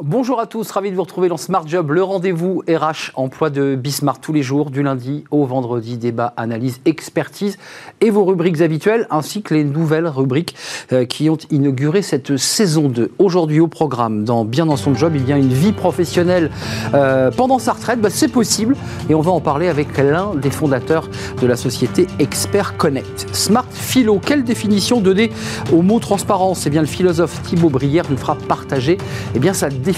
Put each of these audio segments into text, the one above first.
Bonjour à tous, ravi de vous retrouver dans Smart Job, le rendez-vous RH emploi de Bismarck tous les jours, du lundi au vendredi, débat, analyse, expertise et vos rubriques habituelles, ainsi que les nouvelles rubriques euh, qui ont inauguré cette saison 2. Aujourd'hui au programme, dans Bien dans son job, il y a une vie professionnelle euh, pendant sa retraite, bah, c'est possible, et on va en parler avec l'un des fondateurs de la société Expert Connect. Smart Philo, quelle définition donner au mot transparence? Eh bien le philosophe Thibaut Brière nous fera partager eh bien, sa définition,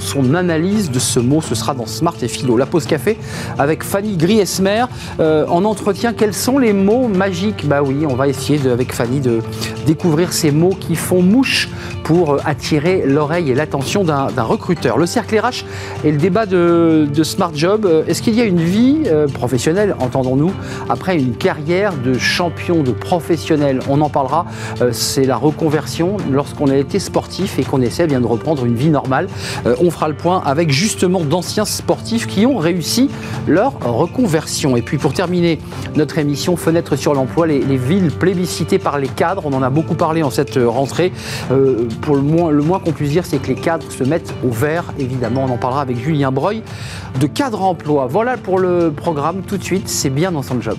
son analyse de ce mot. Ce sera dans Smart et Philo. La pause café avec Fanny Griesmer. Euh, en entretien, quels sont les mots magiques Bah oui, on va essayer avec Fanny de découvrir ces mots qui font mouche pour euh, attirer l'oreille et l'attention d'un recruteur. Le cercle RH et le débat de, Smart Job. Euh, est-ce qu'il y a une vie professionnelle, entendons-nous, après une carrière de champion, de professionnel On en parlera. C'est la reconversion lorsqu'on a été sportif et qu'on essaie bien de reprendre une vie normale. Euh, on fera le point avec justement d'anciens sportifs qui ont réussi leur reconversion. Et puis pour terminer notre émission Fenêtre sur l'emploi, les, villes plébiscitées par les cadres, on en a beaucoup parlé en cette rentrée. Euh, pour le moins, le moins qu'on puisse dire, c'est que les cadres se mettent au vert, évidemment. On en parlera avec Julien Breuil de cadre emploi. Voilà pour le programme tout de suite, c'est bien dans son job.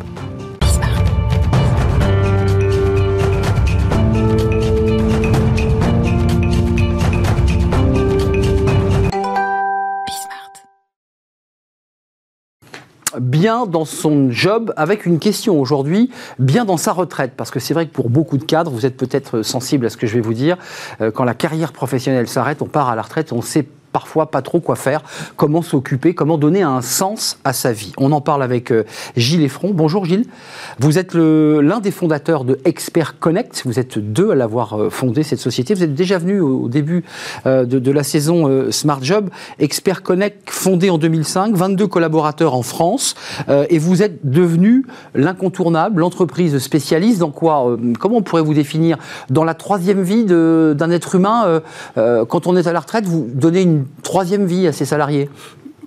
Bien dans son job avec une question aujourd'hui, bien dans sa retraite. Parce que c'est vrai que pour beaucoup de cadres, vous êtes peut-être sensible à ce que je vais vous dire, euh, quand la carrière professionnelle s'arrête, on part à la retraite, on sait parfois pas trop quoi faire, comment s'occuper, comment donner un sens à sa vie. On en parle avec euh, Gilles Effron. Bonjour Gilles. Vous êtes l'un des fondateurs de Expert Connect. Vous êtes deux à l'avoir euh, fondé, cette société. Vous êtes déjà venu au début euh, de, la saison Smart Job. Expert Connect, fondé en 2005, 22 collaborateurs en France. et vous êtes devenu l'incontournable, l'entreprise spécialiste dans quoi Comment on pourrait vous définir Dans la troisième vie d'un être humain, quand on est à la retraite, vous donnez une troisième vie à ses salariés.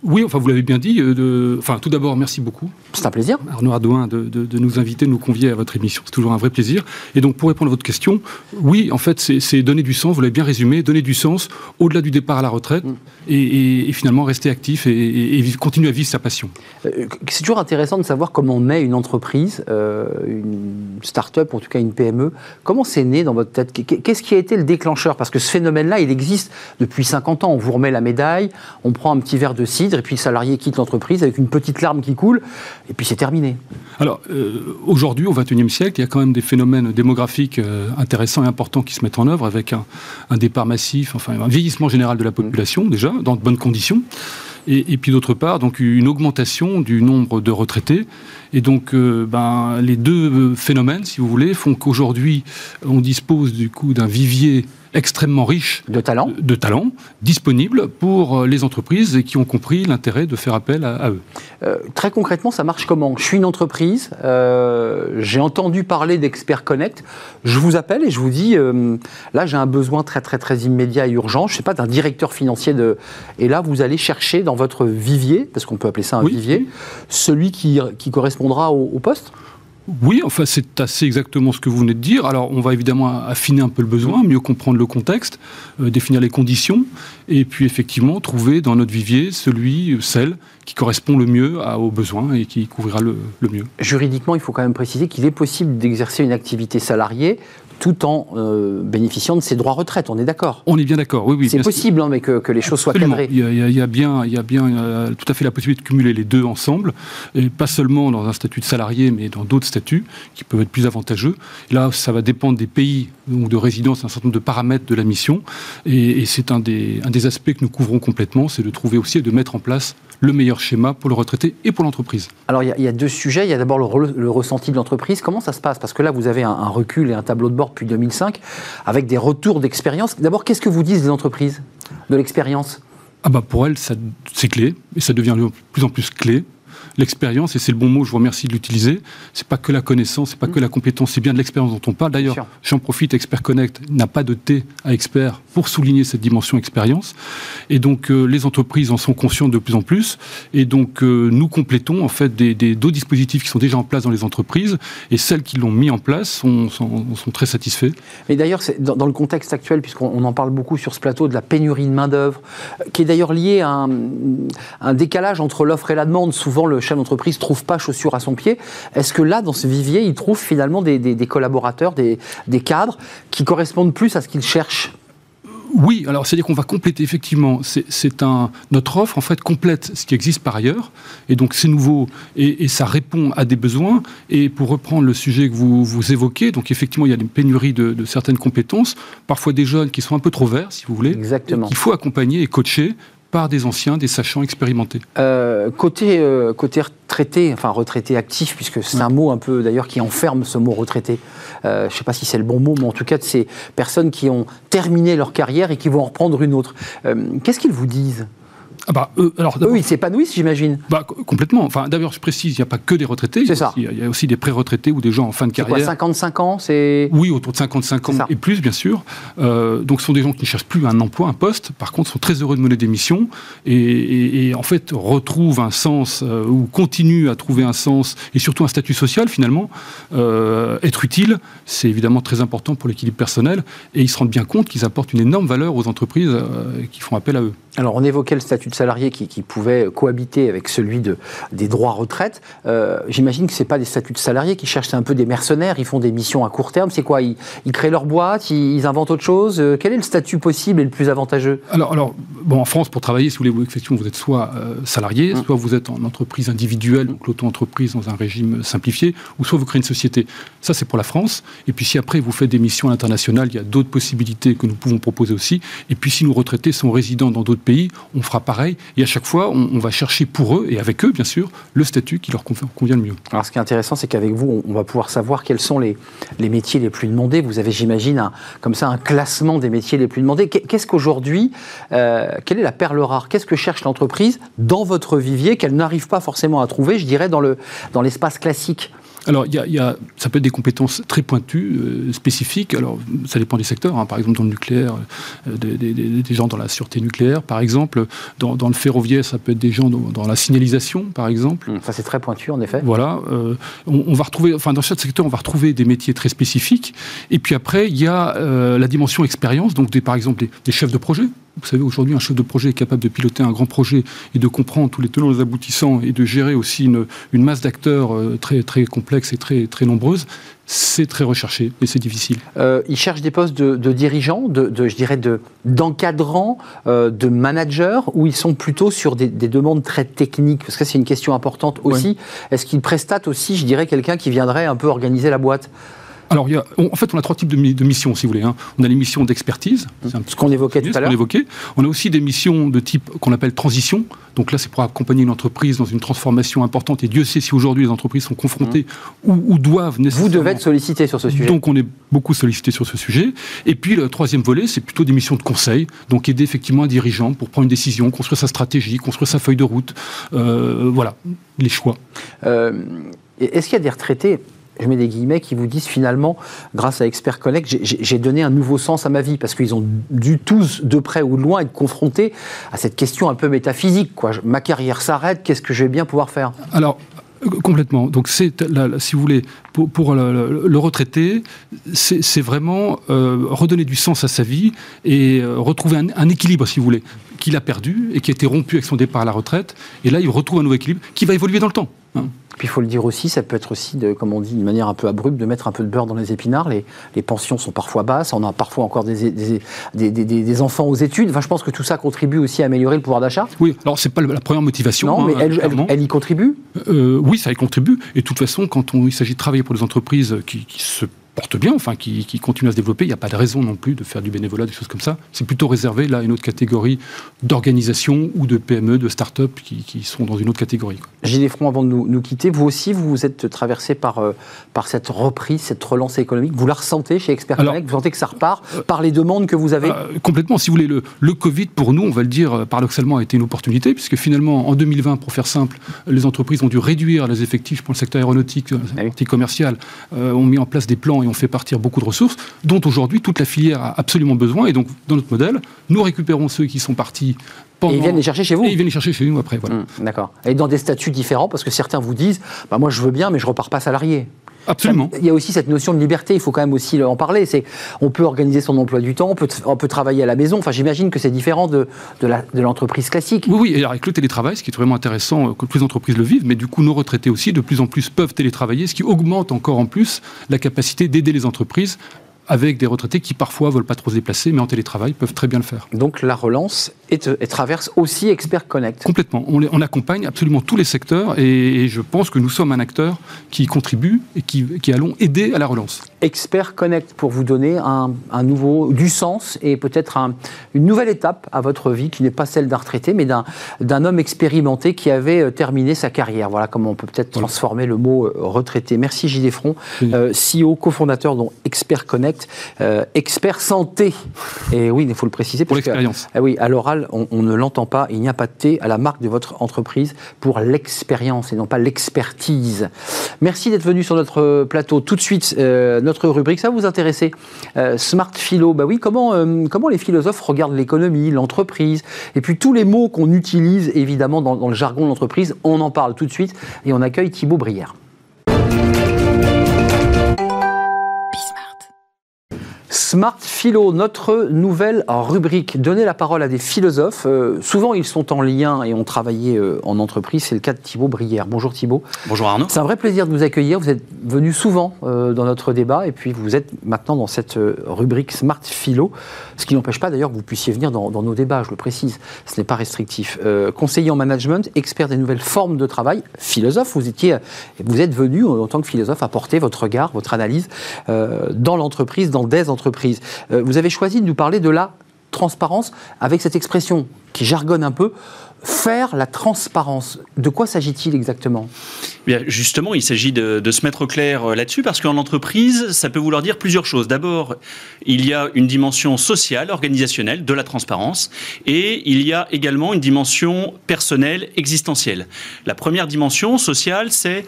Oui, enfin, vous l'avez bien dit. Euh, de... Enfin, tout d'abord, merci beaucoup. C'est un plaisir. Arnaud Ardouin, de, de, nous inviter, de nous convier à votre émission. C'est toujours un vrai plaisir. Et donc, pour répondre à votre question, oui, en fait, c'est donner du sens, vous l'avez bien résumé, donner du sens au-delà du départ à la retraite mm. Et, finalement rester actif et, continuer à vivre sa passion. Euh, c'est toujours intéressant de savoir comment naît une entreprise, euh, une start-up, en tout cas une PME. Comment c'est né dans votre tête? Qu'est-ce qui a été le déclencheur? Parce que ce phénomène-là, il existe depuis 50 ans. On vous remet la médaille, on prend un petit verre de cidre et puis le salarié quitte l'entreprise avec une petite larme qui coule, et puis c'est terminé. Alors, euh, aujourd'hui, au XXIe siècle, il y a quand même des phénomènes démographiques euh, intéressants et importants qui se mettent en œuvre, avec un, départ massif, enfin un vieillissement général de la population, déjà, dans de bonnes conditions. Et, puis d'autre part, donc une augmentation du nombre de retraités. Et donc, euh, ben, les deux phénomènes, si vous voulez, font qu'aujourd'hui, on dispose du coup d'un vivier extrêmement riche de talents, de talents disponibles pour euh, les entreprises et qui ont compris l'intérêt de faire appel à, eux. Euh, très concrètement, ça marche comment? Je suis une entreprise, euh, j'ai entendu parler d'Expert Connect, je vous appelle et je vous dis, là j'ai un besoin très très très immédiat et urgent, je ne sais pas, d'un directeur financier de... Et là, vous allez chercher dans votre vivier, parce qu'on peut appeler ça un vivier, celui qui, qui correspondra au poste oui, enfin c'est assez exactement ce que vous venez de dire. Alors on va évidemment affiner un peu le besoin, mieux comprendre le contexte, euh, définir les conditions, et puis effectivement trouver dans notre vivier celui, celle qui correspond le mieux aux besoins et qui couvrira le, le mieux. Juridiquement, il faut quand même préciser qu'il est possible d'exercer une activité salariée tout en euh, bénéficiant de ses droits retraite. On est d'accord? On est bien d'accord, oui, oui. C'est possible, hein, mais que, les choses soient cadrées. Il y, a, bien, il y a bien euh, tout à fait la possibilité de cumuler les deux ensemble, et pas seulement dans un statut de salarié, mais dans d'autres statuts qui peuvent être plus avantageux. là, ça va dépendre des pays ou de résidence, un certain nombre de paramètres de la mission, et, c'est un des, un des aspects que nous couvrons complètement, c'est de trouver aussi et de mettre en place le meilleur schéma pour le retraité et pour l'entreprise. Alors il y, a deux sujets. Il y a d'abord le, ressenti de l'entreprise. Comment ça se passe? Parce que là, vous avez un, recul et un tableau de bord depuis 2005 avec des retours d'expérience. D'abord, qu'est-ce que vous disent les entreprises de l'expérience? Ah bah Pour elles, c'est clé et ça devient de plus en plus clé. L'expérience, et c'est le bon mot, je vous remercie de l'utiliser. C'est pas que la connaissance, c'est pas que la compétence, c'est bien de l'expérience dont on parle. D'ailleurs, j'en profite, Expert Connect n'a pas de T à expert pour souligner cette dimension expérience. Et donc, euh, les entreprises en sont conscientes de plus en plus. Et donc, euh, nous complétons en fait des, d'autres dispositifs qui sont déjà en place dans les entreprises, et celles qui l'ont mis en place sont, sont, très satisfaits. Mais d'ailleurs, dans, dans le contexte actuel, puisqu'on en parle beaucoup sur ce plateau de la pénurie de main-d'œuvre, qui est d'ailleurs liée à un, décalage entre l'offre et la demande. Souvent, le chef d'entreprise ne trouve pas chaussures à son pied. Est-ce que là, dans ce vivier, il trouve finalement des, collaborateurs, des, des cadres qui correspondent plus à ce qu'il cherche? Oui, alors c'est-à-dire qu'on va compléter effectivement. C'est un notre offre en fait complète ce qui existe par ailleurs, et donc c'est nouveau et, ça répond à des besoins. Et pour reprendre le sujet que vous, vous évoquez, donc effectivement il y a une pénurie de, certaines compétences, parfois des jeunes qui sont un peu trop verts, si vous voulez, Exactement. qu'il faut accompagner et coacher par des anciens, des sachants expérimentés. Euh, côté, euh, côté retraité, enfin retraité actif, puisque c'est un mot un peu d'ailleurs qui enferme ce mot retraité. Euh, je ne sais pas si c'est le bon mot, mais en tout cas de ces personnes qui ont terminé leur carrière et qui vont en reprendre une autre. Qu'est-ce qu'ils vous disent? Ah bah, eux, alors, eux, ils s'épanouissent, j'imagine. Bah, complètement. Enfin, d'abord, je précise, il n'y a pas que des retraités. C'est ça. Il y, a aussi des pré-retraités ou des gens en fin de carrière. Quoi, 55 ans, c'est. Oui, autour de 55 ans et plus, bien sûr. Euh, donc, ce sont des gens qui ne cherchent plus un emploi, un poste. Par contre, sont très heureux de mener des missions et, et, en fait retrouvent un sens euh, ou continuent à trouver un sens et surtout un statut social finalement. Euh, être utile, c'est évidemment très important pour l'équilibre personnel et ils se rendent bien compte qu'ils apportent une énorme valeur aux entreprises qui font appel à eux. Alors, on évoquait le statut de salarié qui, pouvait cohabiter avec celui de, des droits retraite. Euh, j'imagine que ce pas des statuts de salariés qui cherchent un peu des mercenaires, ils font des missions à court terme. C'est quoi ils, créent leur boîte, ils, inventent autre chose euh, Quel est le statut possible et le plus avantageux? Alors, alors, bon, en France, pour travailler, si vous voulez, vous êtes soit euh, salarié, hum. soit vous êtes en entreprise individuelle, donc l'auto-entreprise dans un régime simplifié, ou soit vous créez une société. Ça, c'est pour la France. Et puis, si après vous faites des missions à l'international, il y a d'autres possibilités que nous pouvons proposer aussi. Et puis, si nos retraités sont résidents dans d'autres pays, on fera pareil. Et à chaque fois, on, va chercher pour eux, et avec eux, bien sûr, le statut qui leur convient le mieux. Alors, ce qui est intéressant, c'est qu'avec vous, on va pouvoir savoir quels sont les, métiers les plus demandés. Vous avez, j'imagine, comme ça, un classement des métiers les plus demandés. Qu'est-ce qu'aujourd'hui, euh, quelle est la perle rare? Qu'est-ce que cherche l'entreprise dans votre vivier qu'elle n'arrive pas forcément à trouver, je dirais, dans l'espace classique? Alors, il y, a, ça peut être des compétences très pointues, euh, spécifiques. Alors, ça dépend des secteurs. Hein. Par exemple, dans le nucléaire, euh, des, gens dans la sûreté nucléaire, par exemple. Dans, le ferroviaire, ça peut être des gens dans, la signalisation, par exemple. Ça, c'est très pointu, en effet. Voilà. Euh, on, va retrouver, enfin, dans chaque secteur, on va retrouver des métiers très spécifiques. Et puis après, il y a la dimension expérience, donc des, par exemple des chefs de projet. Vous savez, aujourd'hui, un chef de projet est capable de piloter un grand projet et de comprendre tous les tenants et les aboutissants et de gérer aussi une, une masse d'acteurs euh, très, très complexe et très, très nombreuse. C'est très recherché et c'est difficile. Euh, ils cherchent des postes de, de dirigeants, de, de, je dirais d'encadrants, euh, de managers, ou ils sont plutôt sur des, des demandes très techniques? Parce que c'est une question importante aussi. Est-ce qu'ils prestatent aussi, je dirais, quelqu'un qui viendrait un peu organiser la boîte? Alors, il y a, en fait, on a trois types de, missions, si vous voulez. Hein. On a les missions d'expertise, ce qu'on évoquait tout à l'heure. On a aussi des missions de type qu'on appelle transition. Donc là, c'est pour accompagner une entreprise dans une transformation importante. Et Dieu sait si aujourd'hui les entreprises sont confrontées mmh. ou, doivent nécessairement. Vous devez être sollicité sur ce sujet. Donc on est beaucoup sollicité sur ce sujet. Et puis le troisième volet, c'est plutôt des missions de conseil. Donc aider effectivement un dirigeant pour prendre une décision, construire sa stratégie, construire sa feuille de route. Euh, voilà, les choix. Euh, est-ce qu'il y a des retraités je mets des guillemets, qui vous disent finalement, grâce à Expert Connect, j'ai donné un nouveau sens à ma vie, parce qu'ils ont dû tous, de près ou de loin, être confrontés à cette question un peu métaphysique. Quoi. Ma carrière s'arrête, qu'est-ce que je vais bien pouvoir faire? Alors, euh, Complètement. Donc, c'est, si vous voulez, pour, le, retraité, c'est vraiment euh, redonner du sens à sa vie et euh, retrouver un, équilibre, si vous voulez, qu'il a perdu et qui a été rompu avec son départ à la retraite. Et là, il retrouve un nouveau équilibre qui va évoluer dans le temps. Hein. Puis il faut le dire aussi, ça peut être aussi, de, comme on dit, d'une manière un peu abrupte, de mettre un peu de beurre dans les épinards. Les, les pensions sont parfois basses, on a parfois encore des, des, des, des, enfants aux études. Enfin, je pense que tout ça contribue aussi à améliorer le pouvoir d'achat. Oui, alors c'est pas la première motivation. Non, mais hein, elle, y contribue? Euh, Oui, ça y contribue. Et de toute façon, quand on, il s'agit de travailler pour des entreprises qui, qui se porte bien, enfin qui, qui continue à se développer. Il n'y a pas de raison non plus de faire du bénévolat, des choses comme ça. C'est plutôt réservé là à une autre catégorie d'organisation ou de PME, de start-up qui, qui, sont dans une autre catégorie. Gilles Front, avant de nous, nous, quitter, vous aussi, vous êtes traversé par, euh, par cette reprise, cette relance économique. Vous la ressentez chez Expert Connect Vous sentez que ça repart euh, par les demandes que vous avez? euh, Complètement. Si vous voulez, le, le, Covid, pour nous, on va le dire paradoxalement, a été une opportunité, puisque finalement, en 2020, pour faire simple, les entreprises ont dû réduire les effectifs pour le secteur aéronautique, ah commercial, ont mis en place des plans et ont fait partir beaucoup de ressources, dont aujourd'hui toute la filière a absolument besoin. Et donc, dans notre modèle, nous récupérons ceux qui sont partis et ils viennent les chercher chez vous Et ils viennent les chercher chez nous après, voilà. Mmh, d'accord. Et dans des statuts différents, parce que certains vous disent, bah, moi je veux bien, mais je repars pas salarié. Absolument. il y a aussi cette notion de liberté, il faut quand même aussi en parler. C'est, on peut organiser son emploi du temps, on peut, on peut travailler à la maison. Enfin, j'imagine que c'est différent de, de, l'entreprise classique. Oui, oui. Et avec le télétravail, ce qui est vraiment intéressant, euh, que plus d'entreprises le vivent, mais du coup, nos retraités aussi, de plus en plus, peuvent télétravailler, ce qui augmente encore en plus la capacité d'aider les entreprises avec des retraités qui parfois veulent pas trop se déplacer, mais en télétravail peuvent très bien le faire. Donc la relance est, traverse aussi Expert Connect. Complètement. On, on, accompagne absolument tous les secteurs et, je pense que nous sommes un acteur qui contribue et qui, qui allons aider à la relance. Expert Connect pour vous donner un, nouveau du sens et peut-être une nouvelle étape à votre vie qui n'est pas celle d'un retraité, mais d'un homme expérimenté qui avait euh, terminé sa carrière. Voilà comment on peut peut-être transformer le mot euh, retraité. Merci Gilles Front, euh, CEO, cofondateur dont Expert Connect. Euh, expert santé. Et oui, il faut le préciser. Pour l'expérience. Ah oui, à l'oral, on, ne l'entend pas. Il n'y a pas de thé à la marque de votre entreprise pour l'expérience et non pas l'expertise. Merci d'être venu sur notre plateau. Tout de suite, euh, notre rubrique, ça vous intéresser euh, Smart Philo. Bah oui, comment, comment les philosophes regardent l'économie, l'entreprise, et puis tous les mots qu'on utilise évidemment dans le jargon de l'entreprise, on en parle tout de suite et on accueille Thibaut Brière. Smart Philo, notre nouvelle rubrique. Donner la parole à des philosophes. Euh, souvent, ils sont en lien et ont travaillé euh, en entreprise. C'est le cas de Thibaut Brière. Bonjour Thibaut. Bonjour Arnaud. C'est un vrai plaisir de vous accueillir. Vous êtes venu souvent euh, dans notre débat et puis vous êtes maintenant dans cette rubrique Smart Philo. Ce qui n'empêche pas d'ailleurs que vous puissiez venir dans, nos débats, je le précise. Ce n'est pas restrictif. conseiller en management, expert des nouvelles formes de travail, philosophe. Vous, étiez, vous êtes venu en tant que philosophe apporter votre regard, votre analyse dans l'entreprise, dans des entreprises euh, vous avez choisi de nous parler de la transparence avec cette expression qui jargonne un peu, faire la transparence. De quoi s'agit-il exactement? Bien, Justement, il s'agit de, se mettre au clair euh, là-dessus parce qu'en entreprise, ça peut vouloir dire plusieurs choses. D'abord, il y a une dimension sociale, organisationnelle de la transparence et il y a également une dimension personnelle, existentielle. La première dimension sociale, c'est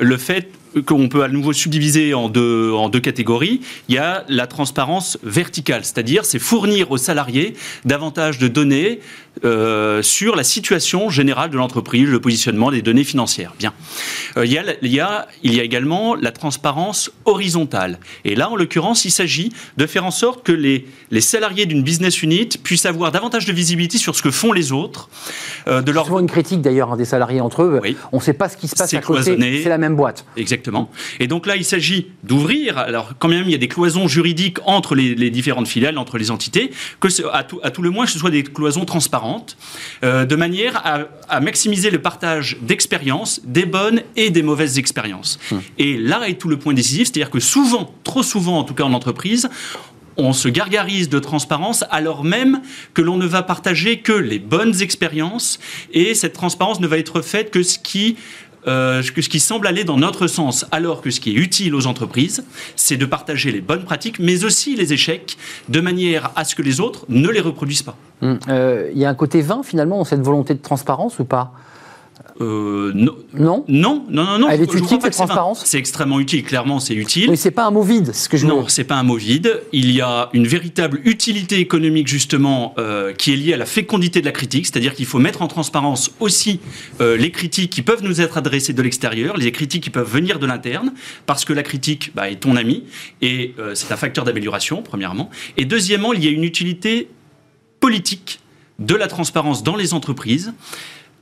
le fait qu'on peut à nouveau subdiviser en deux, en deux catégories. Il y a la transparence verticale, c'est-à-dire c'est fournir aux salariés davantage de données euh, sur la situation générale de l'entreprise, le positionnement des données financières. Bien. Euh, il, y a, il, y a, il y a également la transparence horizontale. Et là, en l'occurrence, il s'agit de faire en sorte que les, les salariés d'une business unit puissent avoir davantage de visibilité sur ce que font les autres. Euh, de leur... souvent une critique d'ailleurs hein, des salariés entre eux. On ne sait pas ce qui se passe à côté. C'est la même boîte. Exactement. Et donc là, il s'agit d'ouvrir. Alors, quand même, il y a des cloisons juridiques entre les, les différentes filiales, entre les entités, que à tout, à tout le moins, que ce soit des cloisons transparentes euh, de manière à, maximiser le partage d'expériences, des bonnes et des mauvaises expériences. Hum. Et là est tout le point décisif, c'est-à-dire que souvent, trop souvent en tout cas en entreprise, on se gargarise de transparence alors même que l'on ne va partager que les bonnes expériences et cette transparence ne va être faite que ce qui euh, ce qui semble aller dans notre sens, alors que ce qui est utile aux entreprises, c'est de partager les bonnes pratiques, mais aussi les échecs, de manière à ce que les autres ne les reproduisent pas. Hum, euh, il y a un côté vain finalement dans cette volonté de transparence ou pas? Euh, non. non. Non, non, non, Elle est utile, cette transparence? C'est extrêmement utile, clairement, c'est utile. Mais c'est pas un mot vide, ce que je Non, c'est pas un mot vide. Il y a une véritable utilité économique, justement, euh, qui est liée à la fécondité de la critique, c'est-à-dire qu'il faut mettre en transparence aussi euh, les critiques qui peuvent nous être adressées de l'extérieur, les critiques qui peuvent venir de l'interne, parce que la critique bah, est ton ami, et c'est un facteur d'amélioration, premièrement. Et deuxièmement, il y a une utilité politique de la transparence dans les entreprises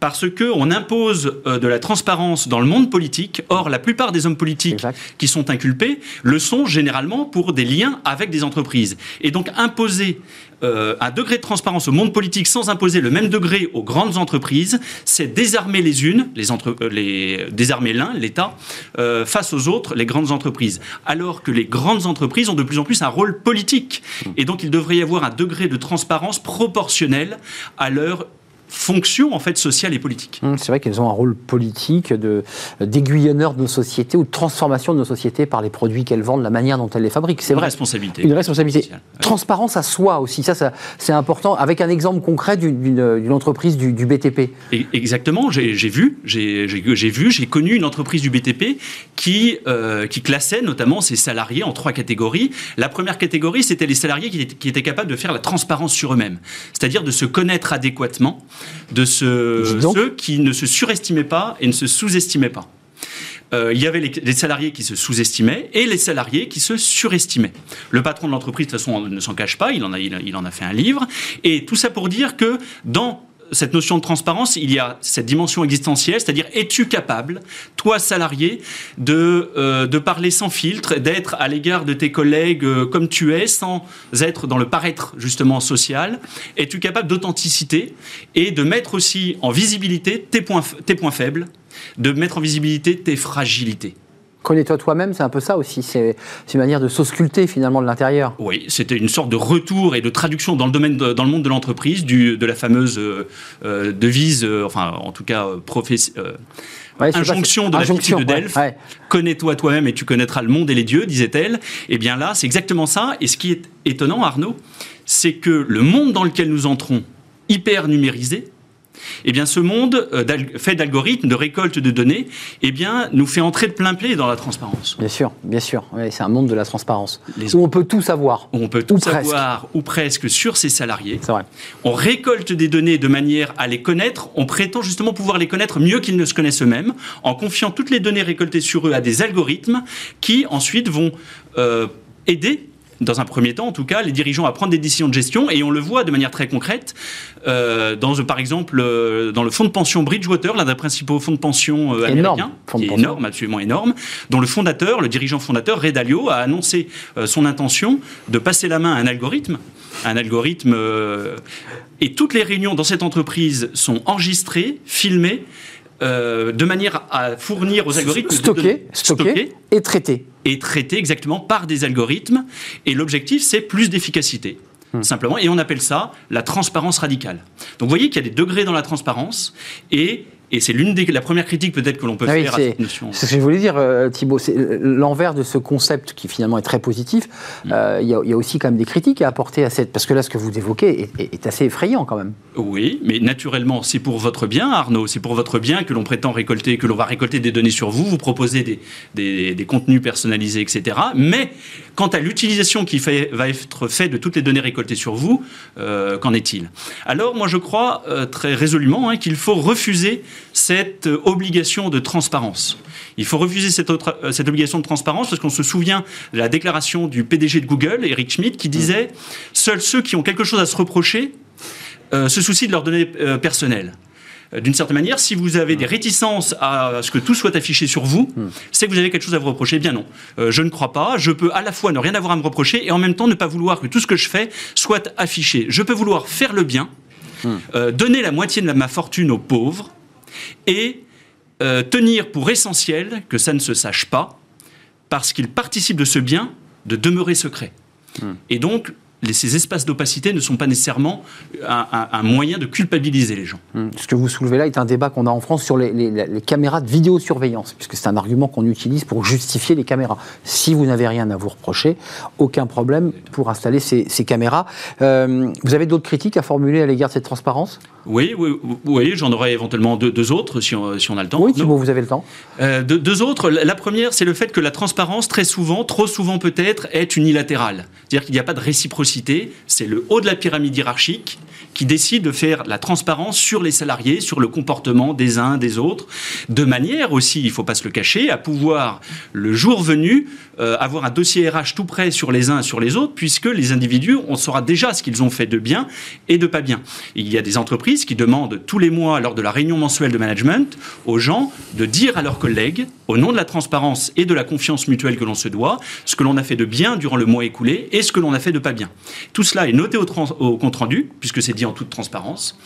parce que on impose euh, de la transparence dans le monde politique. Or, la plupart des hommes politiques Exact. qui sont inculpés le sont généralement pour des liens avec des entreprises. Et donc imposer euh, un degré de transparence au monde politique sans imposer le même degré aux grandes entreprises, c'est désarmer les unes, les entre, euh, les, désarmer l'un, l'État, euh, face aux autres, les grandes entreprises. Alors que les grandes entreprises ont de plus en plus un rôle politique. Et donc il devrait y avoir un degré de transparence proportionnel à leur fonction en fait sociale et politique. Hum, C'est vrai qu'elles ont un rôle politique de d'aiguillonneur de nos sociétés ou de transformation de nos sociétés par les produits qu'elles vendent, la manière dont elles les fabriquent. C'est Une vrai. responsabilité. Une responsabilité. sociale. Transparence à soi aussi, ça, ça c'est important. Avec un exemple concret d'une- entreprise du, du BTP. Et- Exactement, j'ai vu, j'ai vu, j'ai connu une entreprise du BTP qui, euh, qui classait notamment ses salariés en trois catégories. La première catégorie, c'était les salariés qui étaient capables de faire la transparence sur eux-mêmes, c'est-à-dire de se connaître adéquatement, de ceux qui ne se surestimaient pas et ne se sous-estimaient pas. Euh, il y avait les, les salariés qui se sous-estimaient et les salariés qui se surestimaient. Le patron de l'entreprise, de toute façon, ne s'en cache pas, il en, a, il, a- il en a fait un livre. Et tout ça pour dire que dans cette notion de transparence, il y a cette dimension existentielle, c'est-à-dire es-tu capable, toi salarié, de, euh, parler sans filtre, d'être à l'égard de tes collègues euh, comme tu es, sans être dans le paraître justement social? Es-tu capable d'authenticité et de mettre aussi en visibilité tes points, tes points faibles, de mettre en visibilité tes fragilités? Connais-toi toi-même, c'est un peu ça aussi. C'est une manière de s'ausculter finalement de l'intérieur. Oui, c'était une sorte de retour et de traduction dans le domaine, de- dans le monde de l'entreprise, de la fameuse euh, euh, devise, euh, enfin en tout cas euh, Ouais, injonction de la injonction, fille de Delphes. ouais. Connais-toi toi-même et tu connaîtras le monde et les dieux, disait-elle. Et bien là, c'est exactement ça. Et ce qui est étonnant, Arnaud, c'est que le monde dans lequel nous entrons, hyper numérisé, eh bien, ce monde euh, fait d'algorithmes, de récolte de données, eh bien, nous fait entrer de plein pied dans la transparence. Bien sûr, bien sûr. C'est un monde de la transparence. Les- Où on peut tout savoir. On peut tout Ou presque. savoir, ou presque, sur ses salariés. C'est vrai. On récolte des données de manière à les connaître. On prétend justement pouvoir les connaître mieux qu'ils ne se connaissent eux-mêmes, en confiant toutes les données récoltées sur eux à des algorithmes qui ensuite vont euh, aider. Dans un premier temps, en tout cas, les dirigeants à prendre des décisions de gestion, et on le voit de manière très concrète, euh, dans, par exemple, euh, dans le fonds de pension Bridgewater, l'un des principaux fonds de pension euh, Énorme américains, fonds de qui est pension. énorme, absolument énorme, dont le fondateur, le dirigeant fondateur, Ray Dalio, a annoncé euh, son intention de passer la main à un algorithme, un algorithme, euh, et toutes les réunions dans cette entreprise sont enregistrées, filmées, euh, de manière à fournir aux algorithmes stocké stockées et traité. et traité exactement par des algorithmes. Et l'objectif, c'est plus d'efficacité. Hmm. Simplement, et on appelle ça la transparence radicale. Donc vous voyez qu'il y a des degrés dans la transparence, et, et c'est l'une des la première critique peut-être que l'on peut Ah oui, faire à cette notion. c'est ce que je voulais dire, euh, Thibault. C'est l'envers de ce concept qui finalement est très positif. Hmm. euh, Il y, a- il y a aussi quand même des critiques à apporter à cette. Parce que là, ce que vous évoquez est, est- est assez effrayant quand même. Oui, mais naturellement, c'est pour votre bien, Arnaud, c'est pour votre bien que l'on prétend récolter, que l'on va récolter des données sur vous, vous proposer des, des- des contenus personnalisés, etc. Mais quant à l'utilisation qui fait- va être faite de toutes les données récoltées sur vous, euh, qu'en est-il? Alors, moi, je crois euh, très résolument hein, qu'il faut refuser cette euh, obligation de transparence. Il faut refuser cette, autre- euh, cette obligation de transparence parce qu'on se souvient de la déclaration du PDG de Google, Eric Schmidt, qui disait Seuls ceux qui ont quelque chose à se reprocher euh, se soucient de leurs données euh, personnelles. D'une certaine manière, si vous avez des réticences à ce que tout soit affiché sur vous, c'est que vous avez quelque chose à vous reprocher. Eh Bien non, Euh, je ne crois pas. Je peux à la fois ne rien avoir à me reprocher et en même temps ne pas vouloir que tout ce que je fais soit affiché. Je peux vouloir faire le bien, euh, donner la moitié de ma fortune aux pauvres et euh, tenir pour essentiel que ça ne se sache pas parce qu'il participe de ce bien de demeurer secret. Et donc, les- ces espaces d'opacité ne sont pas nécessairement un, un- un moyen de culpabiliser les gens. Hum, Ce que vous soulevez là est un débat qu'on a en France sur les, les- les caméras de vidéosurveillance, puisque c'est un argument qu'on utilise pour justifier les caméras. Si vous n'avez rien à vous reprocher, aucun problème pour installer ces, ces caméras. Euh, vous avez d'autres critiques à formuler à l'égard de cette transparence? Oui, oui, oui j'en aurai éventuellement deux, deux autres si on, si on a le temps. Oui, Thibault, vous avez le temps. Euh, deux, deux autres. La la première, c'est le fait que la transparence, très souvent, trop souvent peut-être, est unilatérale. C'est-à-dire qu'il n'y a pas de réciprocité. C'est le haut de la pyramide hiérarchique qui décide de faire la transparence sur les salariés, sur le comportement des uns, des autres, de manière aussi, il ne faut pas se le cacher, à pouvoir, le jour venu, euh, avoir un dossier RH tout prêt sur les uns et sur les autres, puisque les individus, on saura déjà ce qu'ils ont fait de bien et de pas bien. Il y a des entreprises entreprise qui demande tous les mois, lors de la réunion mensuelle de management, aux gens de dire à leurs collègues, au nom de la transparence et de la confiance mutuelle que l'on se doit, ce que l'on a fait de bien durant le mois écoulé et ce que l'on a fait de pas bien. Tout cela est noté au, au compte rendu, puisque c'est dit en toute transparence.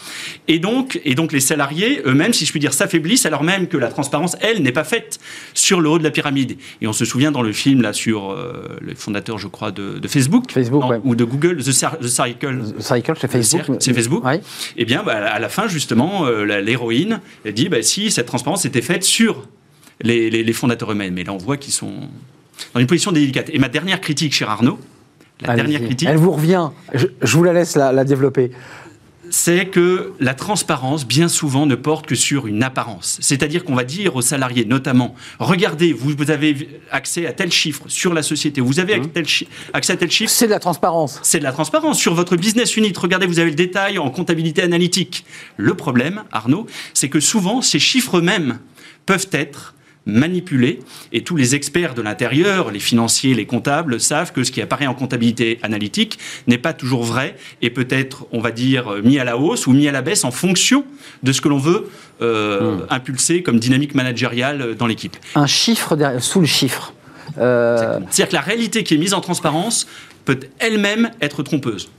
Et donc, et donc les salariés eux-mêmes, si je puis dire, s'affaiblissent alors même que la transparence, elle, n'est pas faite sur le haut de la pyramide. Et on se souvient dans le film là sur euh, le fondateur, je crois, de, Facebook, Facebook ou de Google, The, Cycle. The Cycle, c'est Facebook. C'est Facebook. Et eh bien, bah, à la fin, justement, euh, l'héroïne dit bah, si cette transparence était faite sur les, fondateurs eux-mêmes. Mais là, on voit qu'ils sont dans une position délicate. Et ma dernière critique, cher Arnaud, la dernière critique. Elle vous revient. Je, vous la laisse la développer c'est que la transparence, bien souvent, ne porte que sur une apparence. C'est-à-dire qu'on va dire aux salariés, notamment, regardez, vous, avez accès à tel chiffre sur la société, vous avez mmh. accès à tel chiffre. C'est de la transparence. C'est de la transparence. Sur votre business unit, regardez, vous avez le détail en comptabilité analytique. Le problème, Arnaud, c'est que souvent, ces chiffres mêmes peuvent être manipulé. Et tous les experts de l'intérieur, les financiers, les comptables, savent que ce qui apparaît en comptabilité analytique n'est pas toujours vrai et peut être, on va dire, mis à la hausse ou mis à la baisse en fonction de ce que l'on veut euh, hmm. impulser comme dynamique managériale dans l'équipe. Un chiffre sous le chiffre. Euh, C'est-à-dire que la réalité qui est mise en transparence peut elle-même être trompeuse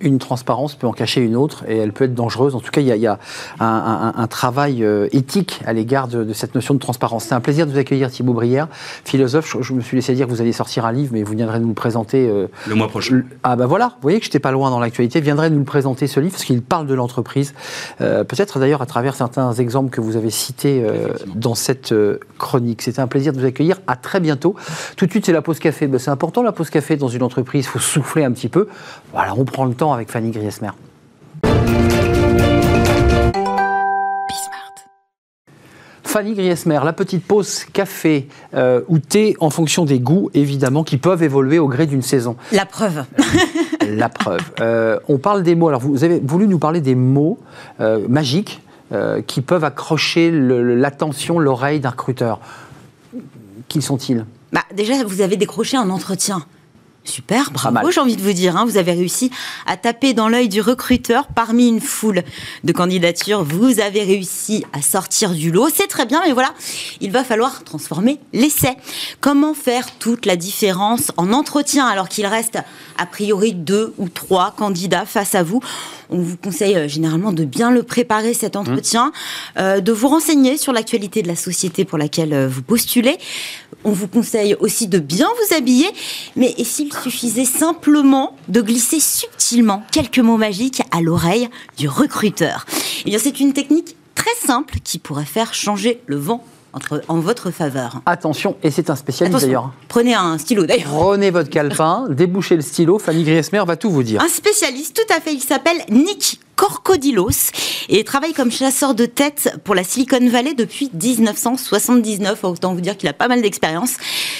une transparence peut en cacher une autre et elle peut être dangereuse. En tout cas, il y a, un, travail euh, éthique à l'égard de, cette notion de transparence. C'est un plaisir de vous accueillir, Thibaut Brière, philosophe. Je, me suis laissé dire que vous alliez sortir un livre, mais vous viendrez nous le présenter. Euh, le mois prochain. ah ben voilà, vous voyez que je n'étais pas loin dans l'actualité. Viendrez nous le présenter ce livre, parce qu'il parle de l'entreprise. Euh, peut-être d'ailleurs à travers certains exemples que vous avez cités dans cette chronique. C'était un plaisir de vous accueillir. À très bientôt. Tout de suite, c'est la pause café. Ben, c'est important la pause café dans une entreprise. Il faut souffler un petit peu. Voilà, on prend le temps avec Fanny Griesmer. Fanny Griesmer, la petite pause café euh, ou thé en fonction des goûts, évidemment, qui peuvent évoluer au gré d'une saison. La preuve. la preuve. Euh, on parle des mots. Alors, vous avez voulu nous parler des mots euh, magiques qui peuvent accrocher l'attention, l'oreille d'un recruteur. Qui sont-ils? Bah, Déjà, vous avez décroché un entretien. Super, bravo, j'ai envie de vous dire. Hein. vous avez réussi à taper dans l'œil du recruteur parmi une foule de candidatures. Vous avez réussi à sortir du lot. C'est très bien, mais voilà, il va falloir transformer l'essai. Comment faire toute la différence en entretien alors qu'il reste a priori deux ou trois candidats face à vous? On vous conseille euh, généralement de bien le préparer cet mmh. entretien, euh, de vous renseigner sur l'actualité de la société pour laquelle euh, vous postulez. On vous conseille aussi de bien vous habiller, mais s'il suffisait simplement de glisser subtilement quelques mots magiques à l'oreille du recruteur? Eh bien, c'est une technique très simple qui pourrait faire changer le vent en votre faveur. Attention, et c'est un spécialiste d'ailleurs. Prenez un stylo d'ailleurs. Prenez votre calepin, débouchez le stylo, Fanny Griesmer va tout vous dire. Un spécialiste, tout à fait, il s'appelle Nick Corcodilos et travaille comme chasseur de tête pour la Silicon Valley depuis 1979. Autant vous dire qu'il a pas mal d'expérience.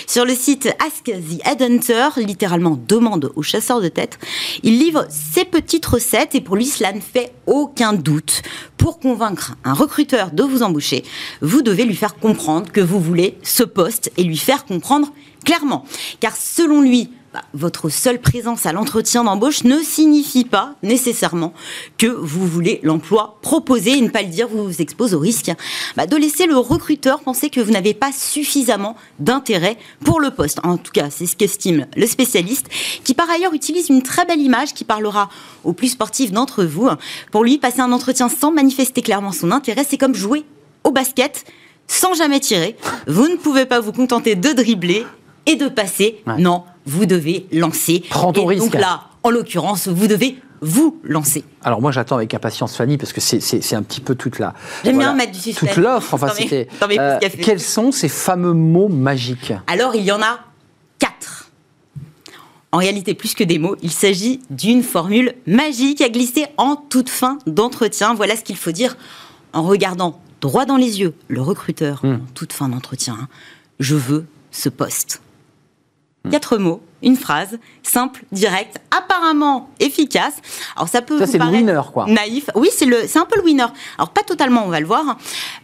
Sur le site Ask the Headhunter, littéralement demande aux chasseurs de tête, il livre ses petites recettes et pour lui cela ne fait aucun doute. Pour convaincre un recruteur de vous embaucher, vous devez lui faire comprendre que vous voulez ce poste et lui faire comprendre clairement. Car selon lui, bah, votre seule présence à l'entretien d'embauche ne signifie pas nécessairement que vous voulez l'emploi proposé et ne pas le dire vous vous expose au risque bah, de laisser le recruteur penser que vous n'avez pas suffisamment d'intérêt pour le poste. En tout cas, c'est ce qu'estime le spécialiste, qui par ailleurs utilise une très belle image qui parlera aux plus sportifs d'entre vous. Pour lui, passer un entretien sans manifester clairement son intérêt, c'est comme jouer au basket sans jamais tirer. Vous ne pouvez pas vous contenter de dribbler et de passer. Non, vous devez lancer. Prends ton et Donc là, en l'occurrence, vous devez vous lancer. Alors moi j'attends avec impatience Fanny parce que c'est un petit peu toute la J'aime bien mettre du suspense. Toute l'offre. Enfin, c'était. Euh, quels sont ces fameux mots magiques? Alors il y en a quatre. En réalité, plus que des mots, il s'agit d'une formule magique à glisser en toute fin d'entretien. Voilà ce qu'il faut dire en regardant droit dans les yeux le recruteur hmm. en toute fin d'entretien. Je veux ce poste. Hmm. Quatre mots, une phrase, simple, directe, apparemment efficace. Alors ça peut ça, vous paraître winner, quoi. naïf. Oui, c'est le, c'est un peu le winner. Alors pas totalement, on va le voir.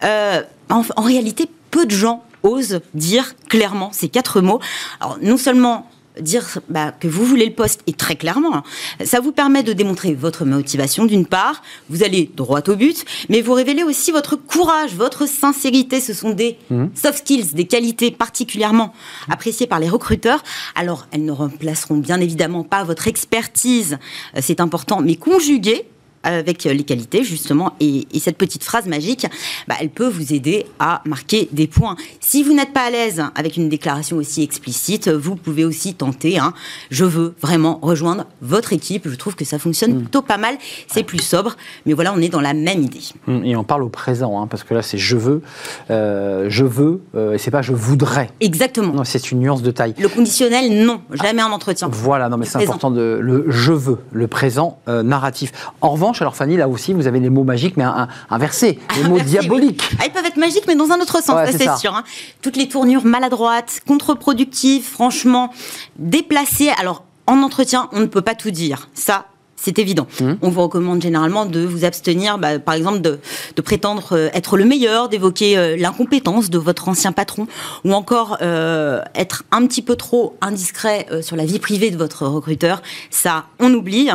Euh, en, en réalité, peu de gens osent dire clairement ces quatre mots. Alors non seulement dire bah, que vous voulez le poste, et très clairement, hein, ça vous permet de démontrer votre motivation d'une part, vous allez droit au but, mais vous révélez aussi votre courage, votre sincérité. Ce sont des mmh. soft skills, des qualités particulièrement appréciées par les recruteurs. Alors, elles ne remplaceront bien évidemment pas votre expertise, euh, c'est important, mais conjuguées avec les qualités justement et, cette petite phrase magique, bah, elle peut vous aider à marquer des points. Si vous n'êtes pas à l'aise avec une déclaration aussi explicite, vous pouvez aussi tenter. Hein, je veux vraiment rejoindre votre équipe. Je trouve que ça fonctionne mm. plutôt pas mal. C'est plus sobre, mais voilà, on est dans la même idée. Mm, et on parle au présent, hein, parce que là c'est je veux, euh, je veux, euh, et c'est pas je voudrais. Exactement. C'est une nuance de taille. Le conditionnel, non, jamais en entretien. Voilà, non mais c'est important de le je veux, le présent euh, narratif. En revanche alors Fanny, là aussi, vous avez les mots magiques, mais inversés, les mots diaboliques. Ah, ils peuvent être magiques, mais dans un autre sens, c'est sûr. Hein. Toutes les tournures maladroites, contre-productives, franchement, déplacées. Alors, en entretien, on ne peut pas tout dire. Ça, c'est évident. Mmh. On vous recommande généralement de vous abstenir, bah, par exemple, de, prétendre euh, être le meilleur, d'évoquer euh, l'incompétence de votre ancien patron, ou encore euh, être un petit peu trop indiscret sur la vie privée de votre recruteur. Ça, on oublie.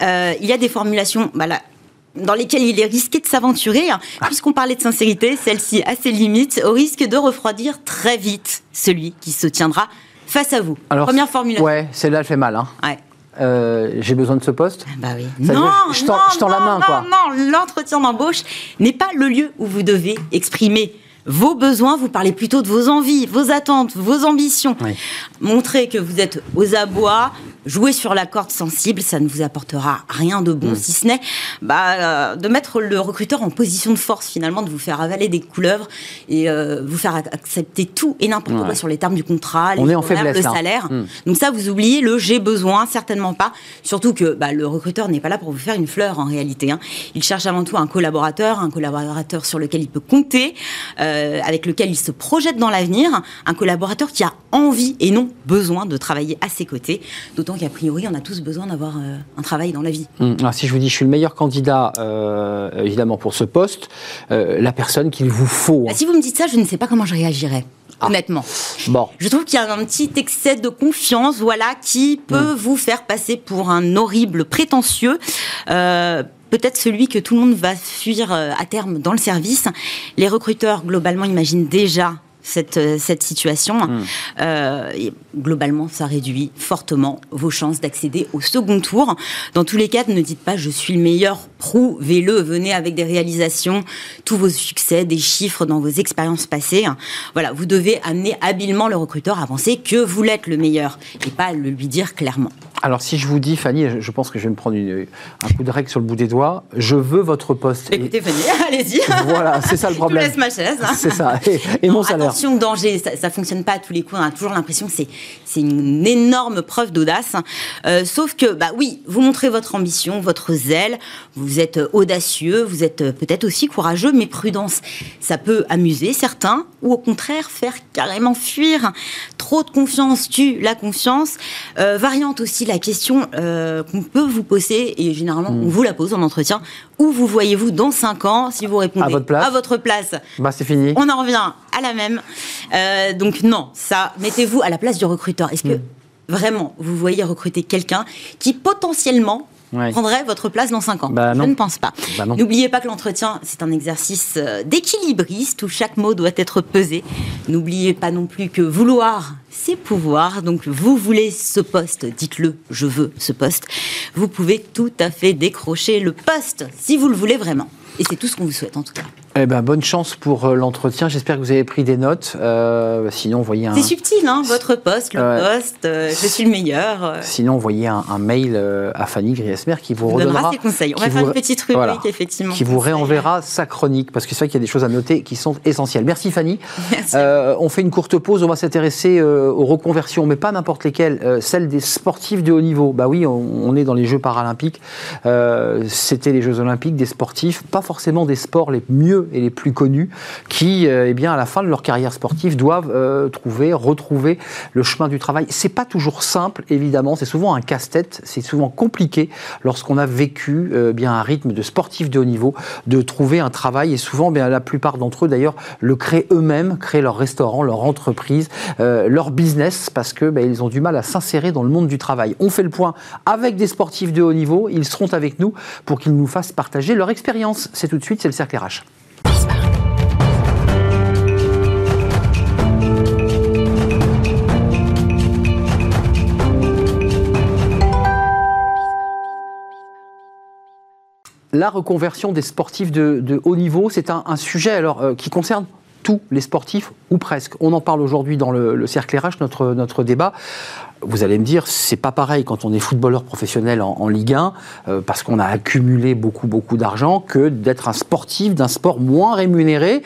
il y a des formulations. Bah, dans lesquelles il est risqué de s'aventurer, hein. ah. puisqu'on parlait de sincérité, celle-ci a ses limites, au risque de refroidir très vite celui qui se tiendra face à vous. Alors, Première formulation. Ouais, celle-là, elle fait mal. Hein. Ouais. Euh, j'ai besoin de ce poste Bah oui. non, je, tends, la main, quoi. Non, l'entretien d'embauche n'est pas le lieu où vous devez exprimer vos besoins, vous parlez plutôt de vos envies, vos attentes, vos ambitions. Montrez que vous êtes aux abois, jouer sur la corde sensible, ça ne vous apportera rien de bon, mm. si ce n'est bah, euh, de mettre le recruteur en position de force, finalement, de vous faire avaler des couleuvres et euh, vous faire accepter tout et n'importe quoi sur les termes du contrat, les On est en faiblesse, le salaire. Mm. Donc ça, vous oubliez le j'ai besoin, certainement pas. Surtout que bah, le recruteur n'est pas là pour vous faire une fleur, en réalité. Hein. Il cherche avant tout un collaborateur, un collaborateur sur lequel il peut compter, euh, avec lequel il se projette dans l'avenir, un collaborateur qui a envie et non besoin de travailler à ses côtés, d'autant qu'a priori, on a tous besoin d'avoir euh, un travail dans la vie. Alors, si je vous dis, je suis le meilleur candidat, euh, évidemment, pour ce poste, euh, la personne qu'il vous faut. Bah, si vous me dites ça, je ne sais pas comment je réagirais. Ah. Honnêtement. Bon. Je trouve qu'il y a un petit excès de confiance, voilà, qui peut hum. vous faire passer pour un horrible prétentieux. Peut-être celui que tout le monde va fuir à terme dans le service. Les recruteurs, globalement, imaginent déjà cette, euh, cette situation. Hmm. Euh, globalement, ça réduit fortement vos chances d'accéder au second tour. Dans tous les cas, ne dites pas je suis le meilleur, prouvez-le, venez avec des réalisations, tous vos succès, des chiffres dans vos expériences passées. Voilà, vous devez amener habilement le recruteur à penser que vous l'êtes le meilleur et pas le lui dire clairement. Alors, si je vous dis, Fanny, je pense que je vais me prendre un coup de règle sur le bout des doigts, je veux votre poste. Écoutez, Fanny, allez-y. Voilà, c'est ça le problème. Je laisse ma chaise. C'est ça. Et, mon salaire. Attention, danger, ça ne fonctionne pas à tous les coups. On a toujours l'impression que c'est une énorme preuve d'audace. Euh, sauf que, bah oui, vous montrez votre ambition, votre zèle, vous êtes audacieux, vous êtes peut-être aussi courageux, mais prudence. Ça peut amuser certains, ou au contraire faire carrément fuir. Trop de confiance tue la confiance. Euh, variante aussi la la question euh, qu'on peut vous poser, et généralement on hmm. vous la pose en entretien, où vous voyez-vous dans 5 ans Si vous répondez à votre place, à votre place bah, c'est fini. On en revient à la même. Euh, donc non, ça, mettez-vous à la place du recruteur. Est-ce que hmm. vraiment vous voyez recruter quelqu'un qui potentiellement prendrait votre place dans 5 ans bah, Je ne pense pas. Bah, N'oubliez pas que l'entretien, c'est un exercice euh, d'équilibriste où chaque mot doit être pesé. N'oubliez pas non plus que vouloir, c'est pouvoir. Donc, vous voulez ce poste, dites-le, je veux ce poste. Vous pouvez tout à fait décrocher le poste si vous le voulez vraiment. Et c'est tout ce qu'on vous souhaite en tout cas. Eh ben, bonne chance pour euh, l'entretien. J'espère que vous avez pris des notes. Euh, sinon, voyez un. C'est subtil, hein, votre poste, le poste. Euh, je suis le meilleur. Sinon, envoyez un, un mail à Fanny Griesmer qui vous, redonnera ses conseils. On va faire une petite rubrique, effectivement. Qui vous réenverra sa chronique, parce que c'est vrai qu'il y a des choses à noter qui sont essentielles. Merci Fanny. Merci. on fait une courte pause. On va s'intéresser aux reconversions, mais pas n'importe lesquelles. celles des sportifs de haut niveau. Bah oui, on, on est dans les Jeux paralympiques. C'était les Jeux olympiques des sportifs, pas forcément des sports les mieux et les plus connus qui, euh, eh bien, à la fin de leur carrière sportive, doivent euh, trouver, retrouver le chemin du travail. C'est pas toujours simple, évidemment. C'est souvent un casse-tête. C'est souvent compliqué lorsqu'on a vécu euh, bien un rythme de sportif de haut niveau de trouver un travail. Et souvent, bien, la plupart d'entre eux, d'ailleurs, le créent eux-mêmes, créent leur restaurant, leur entreprise, leur business, parce que ben, ils ont du mal à s'insérer dans le monde du travail. On fait le point avec des sportifs de haut niveau. Ils seront avec nous pour qu'ils nous fassent partager leur expérience. C'est tout de suite, c'est le cercle RH. La reconversion des sportifs de, haut niveau, c'est un, sujet alors, euh, qui concerne tous les sportifs, ou presque. On en parle aujourd'hui dans le, cercle RH, notre, notre débat vous allez me dire, c'est pas pareil quand on est footballeur professionnel en, Ligue 1, euh, parce qu'on a accumulé beaucoup, beaucoup d'argent, que d'être un sportif d'un sport moins rémunéré,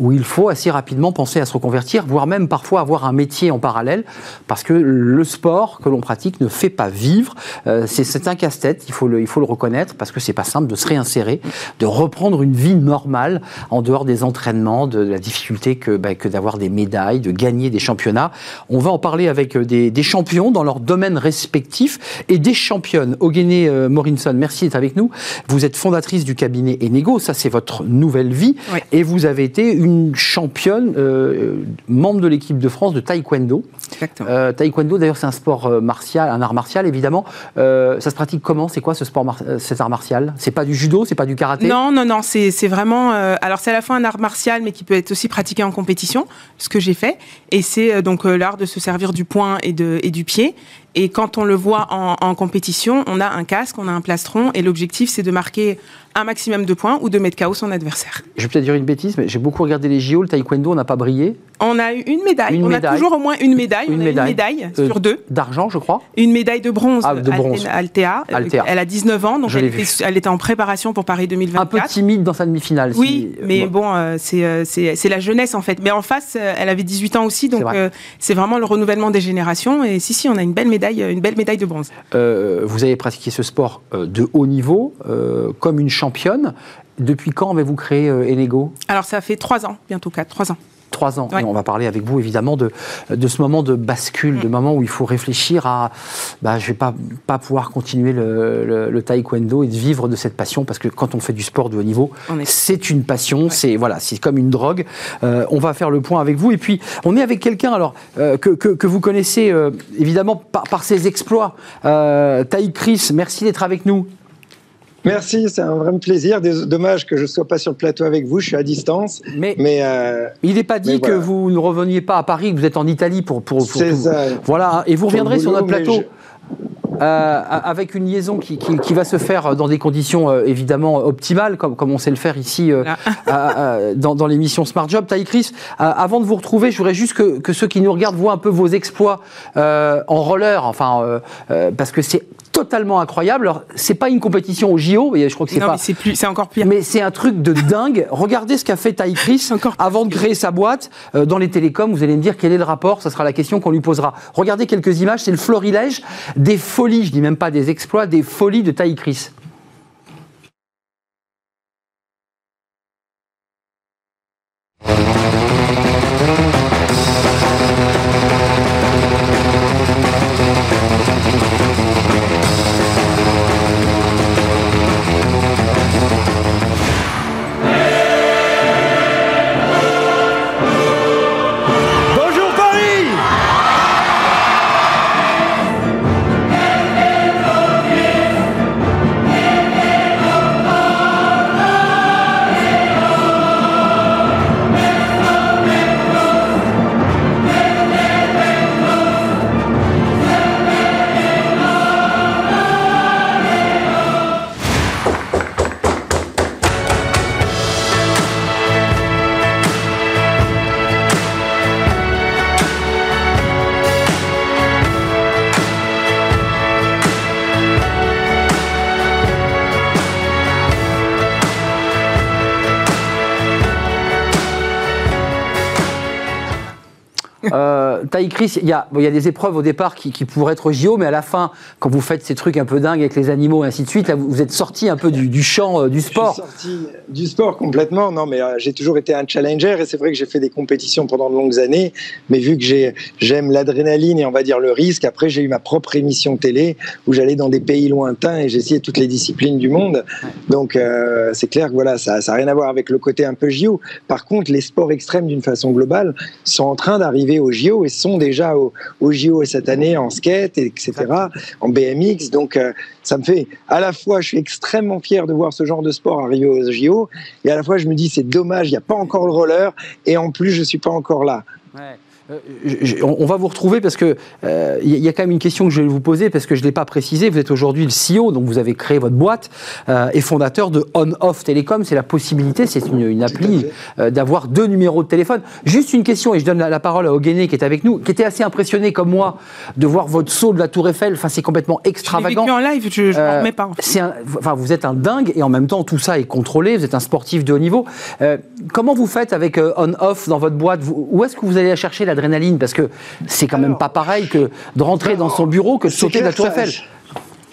où il faut assez rapidement penser à se reconvertir, voire même parfois avoir un métier en parallèle, parce que le sport que l'on pratique ne fait pas vivre. Euh, c'est un casse-tête, il, faut le, il faut le reconnaître, parce que c'est pas simple de se réinsérer, de reprendre une vie normale en dehors des entraînements, de, la difficulté que, bah, que d'avoir des médailles, de gagner des championnats. On va en parler avec euh, des, des champions dans leur domaine respectif et des championnes. Ogene euh, Morinson, merci d'être avec nous. Vous êtes fondatrice du cabinet Enego, ça c'est votre nouvelle vie. Et vous avez été une championne, euh, membre de l'équipe de France de taekwondo. Euh, taekwondo, d'ailleurs, c'est un sport martial, un art martial, évidemment. ça se pratique comment? C'est quoi ce sport, cet art martial? C'est pas du judo, c'est pas du karaté? Non, non, non, c'est vraiment. alors, c'est à la fois un art martial, mais qui peut être aussi pratiqué en compétition, ce que j'ai fait. Et c'est donc l'art de se servir du poing et, de, et du pied et quand on le voit en, compétition, on a un casque, on a un plastron, et l'objectif, c'est de marquer un maximum de points ou de mettre KO son adversaire. Je vais peut-être dire une bêtise, mais j'ai beaucoup regardé les JO, le taekwondo n'a pas brillé. On a eu une médaille. on a toujours au moins une médaille. Une, médaille. Euh, sur deux. D'argent, je crois. Une médaille de bronze. Ah, de bronze. Altea. Elle a 19 ans, donc elle était, en préparation pour Paris 2024. Un peu timide dans sa demi-finale. Oui, mais bon, euh, euh, c'est la jeunesse en fait. Mais en face, elle avait 18 ans aussi, donc c'est vraiment le renouvellement des générations. Et si, si, on a une belle médaille, une belle médaille de bronze. vous avez pratiqué ce sport de haut niveau, comme une championne. Depuis quand avez-vous créé Enego Alors ça fait trois ans, bientôt quatre, trois ans trois ans. Et on va parler avec vous évidemment de, de ce moment de bascule, de mm. moment où il faut réfléchir à bah, je ne vais pas, pas pouvoir continuer le, le, taekwondo et de vivre de cette passion parce que quand on fait du sport de haut niveau, c'est une passion, c'est voilà, comme une drogue. Euh, on va faire le point avec vous et puis on est avec quelqu'un alors euh, que, que, vous connaissez euh, évidemment par, par, ses exploits. Euh, Chris, merci d'être avec nous. Merci, c'est un vrai plaisir. Dommage que je ne sois pas sur le plateau avec vous, je suis à distance. Mais, euh, il n'est pas dit que vous ne reveniez pas à Paris, que vous êtes en Italie pour. pour, pour C'est ça. Voilà, et vous reviendrez sur notre plateau. Euh, avec une liaison qui, va se faire dans des conditions euh, évidemment optimales, comme, comme on sait le faire ici ah. dans, l'émission Smart Job. Taï Chris, avant de vous retrouver, je voudrais juste que, que, ceux qui nous regardent voient un peu vos exploits en roller, enfin, parce que c'est totalement incroyable. Alors, c'est pas une compétition au JO, je crois que c'est pas. c'est plus, c'est encore pire. Mais c'est un truc de dingue. Regardez ce qu'a fait Ty Chris avant de créer sa boîte euh, dans les télécoms. Vous allez me dire quel est le rapport? Ce sera la question qu'on lui posera. Regardez quelques images. C'est le florilège des folies. Je dis même pas des exploits, des folies de Ty Chris. Chris, il y, a, il y a des épreuves au départ qui, qui, pourraient être JO, mais à la fin, quand vous faites ces trucs un peu dingues avec les animaux et ainsi de suite, là, vous, êtes sorti un peu du, du champ euh, du sport. Je suis sorti du sport complètement. Non, mais euh, j'ai toujours été un challenger et c'est vrai que j'ai fait des compétitions pendant de longues années. Mais vu que j'aime l'adrénaline et on va dire le risque, après j'ai eu ma propre émission télé où j'allais dans des pays lointains et j'essayais toutes les disciplines du monde. Donc euh, c'est clair que voilà, ça n'a rien à voir avec le côté un peu JO. Par contre, les sports extrêmes d'une façon globale sont en train d'arriver au JO et sont déjà au, au, JO cette année en skate, etc., en BMX. Donc, euh, ça me fait à la fois, je suis extrêmement fier de voir ce genre de sport arriver aux JO, et à la fois, je me dis, c'est dommage, il n'y a pas encore le roller, et en plus, je ne suis pas encore là. Ouais. Euh, on va vous retrouver parce que il euh, y a quand même une question que je vais vous poser parce que je ne l'ai pas précisé. Vous êtes aujourd'hui le CEO, donc vous avez créé votre boîte euh, et fondateur de On-Off Télécom. C'est la possibilité, c'est une, une, appli, d'avoir deux numéros de téléphone. Juste une question et je donne la, parole à Ogéné qui est avec nous, qui était assez impressionné comme moi de voir votre saut de la Tour Eiffel. Enfin, c'est complètement extravagant. Je vécu en live, je ne remets pas. enfin, vous êtes un dingue et en même temps tout ça est contrôlé. Vous êtes un sportif de haut niveau. comment vous faites avec On-Off dans votre boîte? Où est-ce que vous allez chercher parce que c'est quand même pas pareil que de rentrer dans son bureau que de sauter de la Tour Eiffel.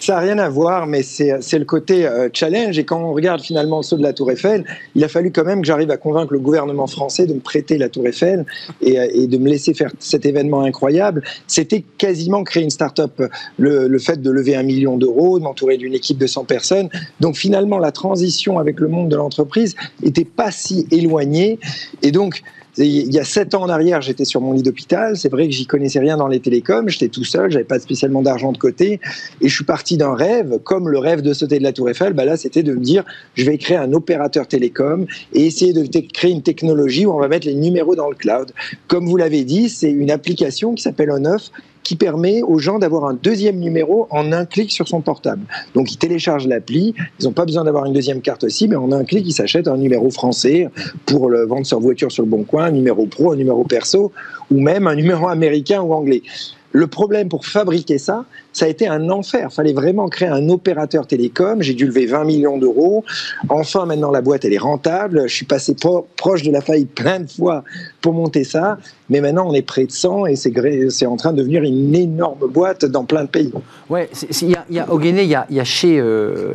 Ça n'a rien à voir, mais c'est le côté euh, challenge. Et quand on regarde finalement le saut de la Tour Eiffel, il a fallu quand même que j'arrive à convaincre le gouvernement français de me prêter la Tour Eiffel et, euh, et de me laisser faire cet événement incroyable. C'était quasiment créer une start-up. Le, le, fait de lever un million d'euros, de m'entourer d'une équipe de 100 personnes. Donc finalement, la transition avec le monde de l'entreprise n'était pas si éloignée. Et donc, il y a sept ans en arrière, j'étais sur mon lit d'hôpital. C'est vrai que j'y connaissais rien dans les télécoms. J'étais tout seul, j'avais pas spécialement d'argent de côté. Et je suis parti d'un rêve, comme le rêve de sauter de la Tour Eiffel. Bah là, c'était de me dire, je vais créer un opérateur télécom et essayer de créer une technologie où on va mettre les numéros dans le cloud. Comme vous l'avez dit, c'est une application qui s'appelle On-Off qui permet aux gens d'avoir un deuxième numéro en un clic sur son portable. Donc ils téléchargent l'appli, ils n'ont pas besoin d'avoir une deuxième carte aussi, mais en un clic ils s'achètent un numéro français pour le vendre sur voiture sur le bon coin, un numéro pro, un numéro perso, ou même un numéro américain ou anglais. Le problème pour fabriquer ça, ça a été un enfer. Il fallait vraiment créer un opérateur télécom. J'ai dû lever 20 millions d'euros. Enfin, maintenant, la boîte, elle est rentable. Je suis passé proche de la faillite plein de fois pour monter ça. Mais maintenant, on est près de 100 et c'est en train de devenir une énorme boîte dans plein de pays. Ouais, il y a, y a, au Guinée, il y a, y a, chez euh,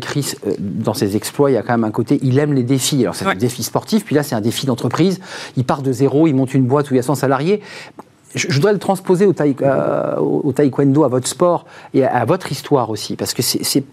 Chris, euh, dans ses exploits, il y a quand même un côté, il aime les défis. Alors, c'est un défi sportif, puis là, c'est un défi d'entreprise. Il part de zéro, il monte une boîte où il y a 100 salariés je, voudrais le transposer au, euh, au, taekwondo, à votre sport et à, votre histoire aussi, parce que c'est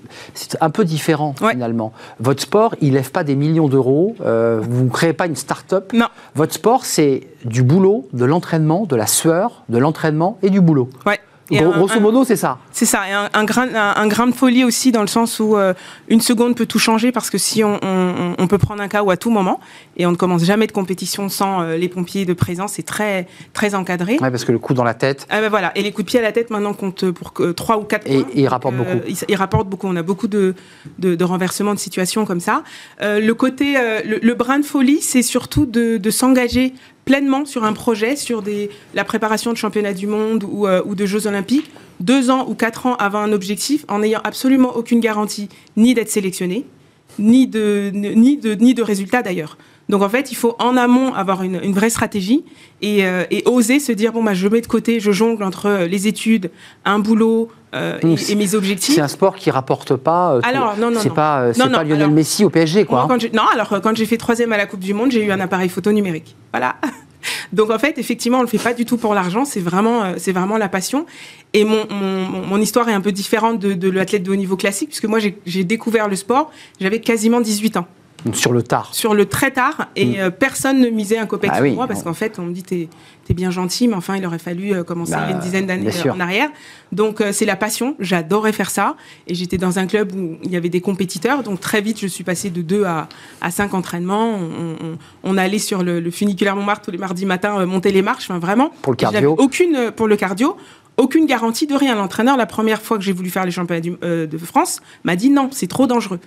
un peu différent finalement. Votre sport, il lève pas des millions d'euros, euh, vous ne créez pas une start-up. Non. Votre sport, c'est du boulot, de l'entraînement, de la sueur, de l'entraînement et du boulot. Ouais grosso modo, c'est ça. C'est ça, et un, grain, un, grain, de folie aussi dans le sens où euh, une seconde peut tout changer parce que si on, on, peut prendre un KO à tout moment et on ne commence jamais de compétition sans euh, les pompiers de présence, c'est très très encadré. Ouais, parce que le coup dans la tête. Ah ben voilà, et les coups de pied à la tête maintenant comptent pour 3 ou 4 points. Et, ils rapportent beaucoup. Ils, il rapportent beaucoup. On a beaucoup de, de, de renversements de situations comme ça. Euh, le côté, le, le, brin de folie, c'est surtout de, de s'engager pleinement sur un projet, sur la préparation de championnats du monde ou, euh, ou, de Jeux olympiques, deux ans ou quatre ans avant un objectif, en n'ayant absolument aucune garantie ni d'être sélectionné, ni de, ni de, ni de résultat d'ailleurs. Donc en fait, il faut en amont avoir une, une vraie stratégie et, euh, et, oser se dire bon bah je mets de côté, je jongle entre les études, un boulot euh, et, mes objectifs. C'est un sport qui rapporte pas. Euh, alors non non c'est pas c'est pas Lionel Messi au PSG quoi. Quand non alors quand j'ai fait troisième à la Coupe du Monde, j'ai eu un appareil photo numérique. Voilà. Donc en fait, effectivement, on le fait pas du tout pour l'argent, c'est vraiment, c'est vraiment la passion. Et mon, mon, mon, histoire est un peu différente de, de l'athlète de haut niveau classique, puisque moi j'ai découvert le sport, j'avais quasiment 18 ans. Sur le tard. Sur le très tard. Et mm. euh, personne ne misait un copec ah sur moi parce qu'en fait, on me dit t'es es bien gentil, mais enfin, il aurait fallu euh, commencer bah, une dizaine d'années en arrière. Donc, euh, c'est la passion. J'adorais faire ça. Et j'étais dans un club où il y avait des compétiteurs. Donc, très vite, je suis passée de 2 à, à 5 entraînements. On, on, on, allait sur le, le, funiculaire Montmartre tous les mardis matins, monter les marches. Enfin, vraiment. Pour le cardio. Aucune, pour le cardio aucune garantie de rien. L'entraîneur, la première fois que j'ai voulu faire les championnats de France, m'a dit non, c'est trop dangereux.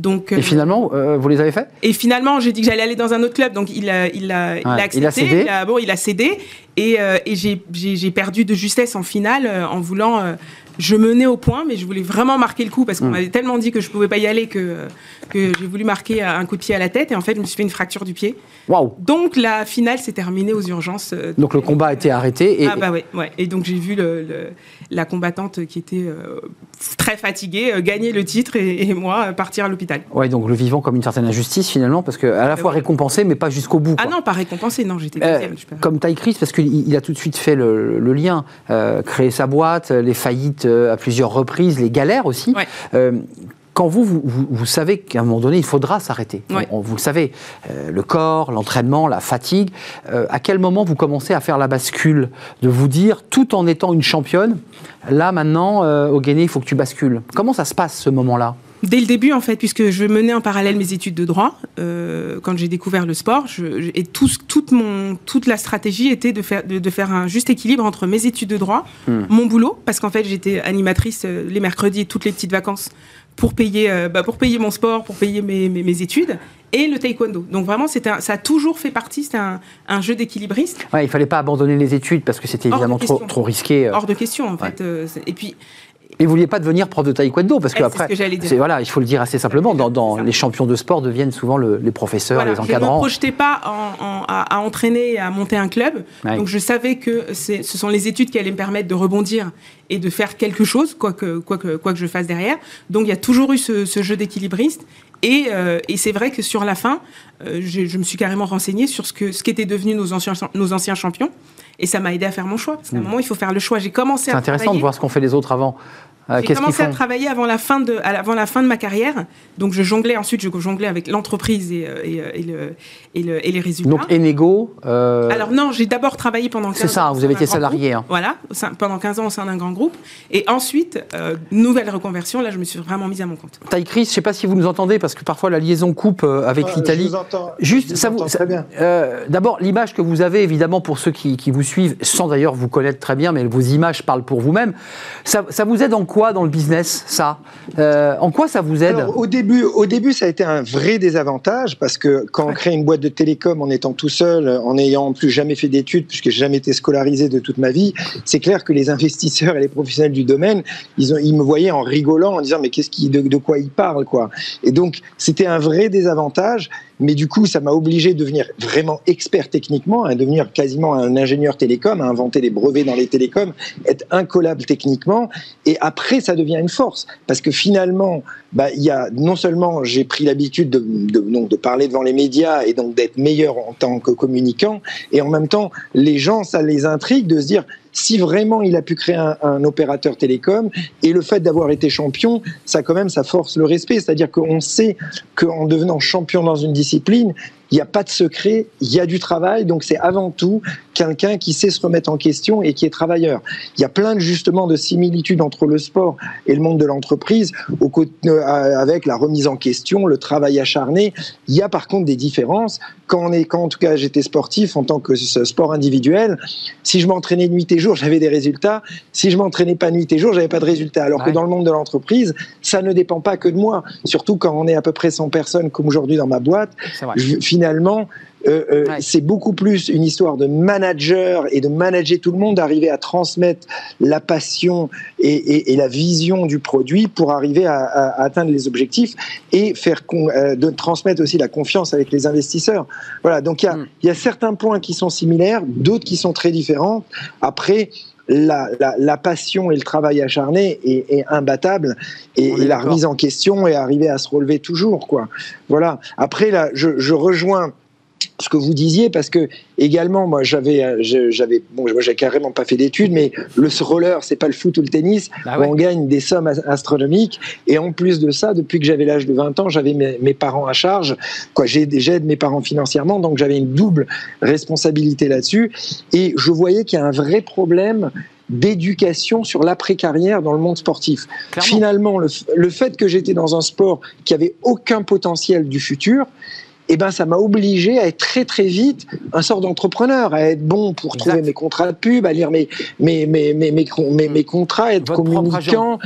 Donc, et euh, finalement, euh, vous les avez fait Et finalement, j'ai dit que j'allais aller dans un autre club, donc il a, il a, il a accepté. Il a cédé. bon, il a cédé. Et, euh, et j'ai- perdu de justesse en finale euh, en voulant. Je menais au point, mais je voulais vraiment marquer le coup parce qu'on Mm. m'avait tellement dit que je pouvais pas y aller que, que j'ai voulu marquer un coup de pied à la tête. Et en fait, je me suis fait une fracture du pied. Waouh Donc la finale s'est terminée aux urgences. euh, Donc le combat a été arrêté. Et, ah bah ouais, ouais. Et donc j'ai vu le, le- la combattante qui était euh, très fatiguée euh, gagner le titre et, et moi euh, partir à l'hôpital. Ouais, donc le vivant comme une certaine injustice finalement, parce que à la fois ouais. récompensé, mais pas jusqu'au bout. Ah non, pas récompensé, non, j'étais deuxième. comme Ty Chris, parce qu'il il a tout de suite fait le, le lien, créer sa boîte, les faillites à plusieurs reprises, les galères aussi. Ouais. Euh, quand vous, vous, vous- vous savez qu'à un moment donné, il faudra s'arrêter. Ouais. On- on- vous le savez, euh, le corps, l'entraînement, la fatigue. euh, à quel moment vous commencez à faire la bascule de vous dire, tout en étant une championne, là maintenant, euh, au Guinée, il faut que tu bascules? Comment ça se passe ce moment-là? Dès le début, en fait, puisque je menais en parallèle mes études de droit, euh, quand j'ai découvert le sport, je, et tout, toute, mon, toute la stratégie était de faire, de, de faire un juste équilibre entre mes études de droit, Hmm. mon boulot, parce qu'en fait, j'étais animatrice euh, les mercredis et toutes les petites vacances pour payer, euh, bah, pour payer mon sport, pour payer mes, mes, mes études, et le taekwondo. Donc vraiment, un- ça a toujours fait partie, c'était un, un jeu d'équilibriste. ouais, Il fallait pas abandonner les études parce que c'était évidemment trop, trop risqué. Hors de question, en fait. et puis, Et vous vouliez pas devenir prof de taekwondo parce que après, que voilà, il faut le dire assez simplement. Dans, les champions de sport deviennent souvent le- les professeurs, Voilà, les je ne me encadrants. projetais pas en- en- à, à entraîner et à monter un club. Ouais. Donc je savais que ce sont les études qui allaient me permettre de rebondir et de faire quelque chose, quoi que, quoi que, quoi que je fasse derrière. Donc il y a toujours eu ce, ce jeu d'équilibriste. Et, euh, et c'est vrai que sur la fin, euh, je, je me suis carrément renseignée sur ce que ce qu'étaient devenus nos anciens, nos anciens champions. Et ça m'a aidé à faire mon choix. Parce qu'à un moment, il faut faire le choix. J'ai commencé C'est à intéressant de voir ce qu'ont fait les autres avant. Euh, j'ai commencé à travailler avant la fin de, avant la fin de ma carrière. Donc je jonglais ensuite, je jonglais avec l'entreprise et, euh, et, euh, et le, et, le- et les résultats. Donc Enego. euh, Alors non, j'ai d'abord travaillé pendant 15 ans. C'est ça, vous avez été salarié, hein. Voilà, pendant 15 ans au sein d'un grand groupe. Et ensuite, euh, nouvelle reconversion, là je me suis vraiment mise à mon compte. Taille Chris, je ne sais pas si vous nous entendez parce que parfois la liaison coupe avec Ah, l'Italie. Je vous entends. Juste, je vous ça vous, très bien. euh, D'abord, l'image que vous avez, évidemment, pour ceux qui, qui vous suivent, sans d'ailleurs vous connaître très bien, mais vos images parlent pour vous-même. Ça, ça vous aide en quoi dans le business, ça Euh, En quoi ça vous aide Alors, au début, au début, ça a été un vrai désavantage parce que quand on crée une boîte de télécom en étant tout seul, en ayant en plus jamais fait d'études, puisque j'ai jamais été scolarisé de toute ma vie, c'est clair que les investisseurs et les professionnels du domaine, ils, ont, ils me voyaient en rigolant, en disant mais qu'est-ce qui, de, de quoi ils parlent quoi. Et donc c'était un vrai désavantage, mais du coup ça m'a obligé de devenir vraiment expert techniquement, à devenir quasiment un ingénieur télécom, à inventer des brevets dans les télécoms, être incollable techniquement. Et après ça devient une force parce que finalement bah, y a non seulement j'ai pris l'habitude de, de, donc, de parler devant les médias et donc d'être meilleur en tant que communicant, et en même temps, les gens, ça les intrigue de se dire si vraiment il a pu créer un, opérateur télécom, et le fait d'avoir été champion, ça quand même, ça force le respect, c'est-à-dire qu'on sait qu'en devenant champion dans une discipline, il n'y a pas de secret, il y a du travail, donc c'est avant tout quelqu'un qui sait se remettre en question et qui est travailleur. Il y a plein de, justement de similitudes entre le sport et le monde de l'entreprise, euh, avec la remise en question, le travail acharné. Il y a par contre des différences. Quand, on est, quand en tout cas j'étais sportif en tant que sport individuel, si je m'entraînais nuit et jour, j'avais des résultats. Si je m'entraînais pas nuit et jour, j'avais pas de résultats. Alors que dans le monde de l'entreprise, ça ne dépend pas que de moi. Surtout quand on est à peu près 100 personnes comme aujourd'hui dans ma boîte, je- finalement, euh, euh, Ouais. c'est beaucoup plus une histoire de manager et de manager tout le monde, d'arriver à transmettre la passion et, et- et la vision du produit pour arriver à, atteindre les objectifs et faire con- euh, de transmettre aussi la confiance avec les investisseurs. Voilà, donc il y Mm. il y, a certains points qui sont similaires, d'autres qui sont très différents. Après, la, la- la passion et le travail acharné est, est imbattable et, est la remise en question et arriver à se relever toujours quoi. Voilà. Après là, je, je rejoins ce que vous disiez parce que également moi j'avais euh, j'avais bon moi j'ai carrément pas fait d'études mais le roller c'est pas le foot ou le tennis Bah où ouais. on gagne des sommes as- astronomiques et en plus de ça depuis que j'avais l'âge de 20 ans j'avais mes, mes parents à charge quoi j'ai j'aide mes parents financièrement donc j'avais une double responsabilité là-dessus et je voyais qu'il y a un vrai problème d'éducation sur l'après-carrière dans le monde sportif. Clairement. Finalement, le, le fait que j'étais dans un sport qui avait aucun potentiel du futur, eh ben, ça m'a obligé à être très très vite un sort d'entrepreneur, à être bon pour Exact. trouver mes contrats de pub, à lire mes, mes, mes, mes, mes, mes- mes contrats, être Votre communicant.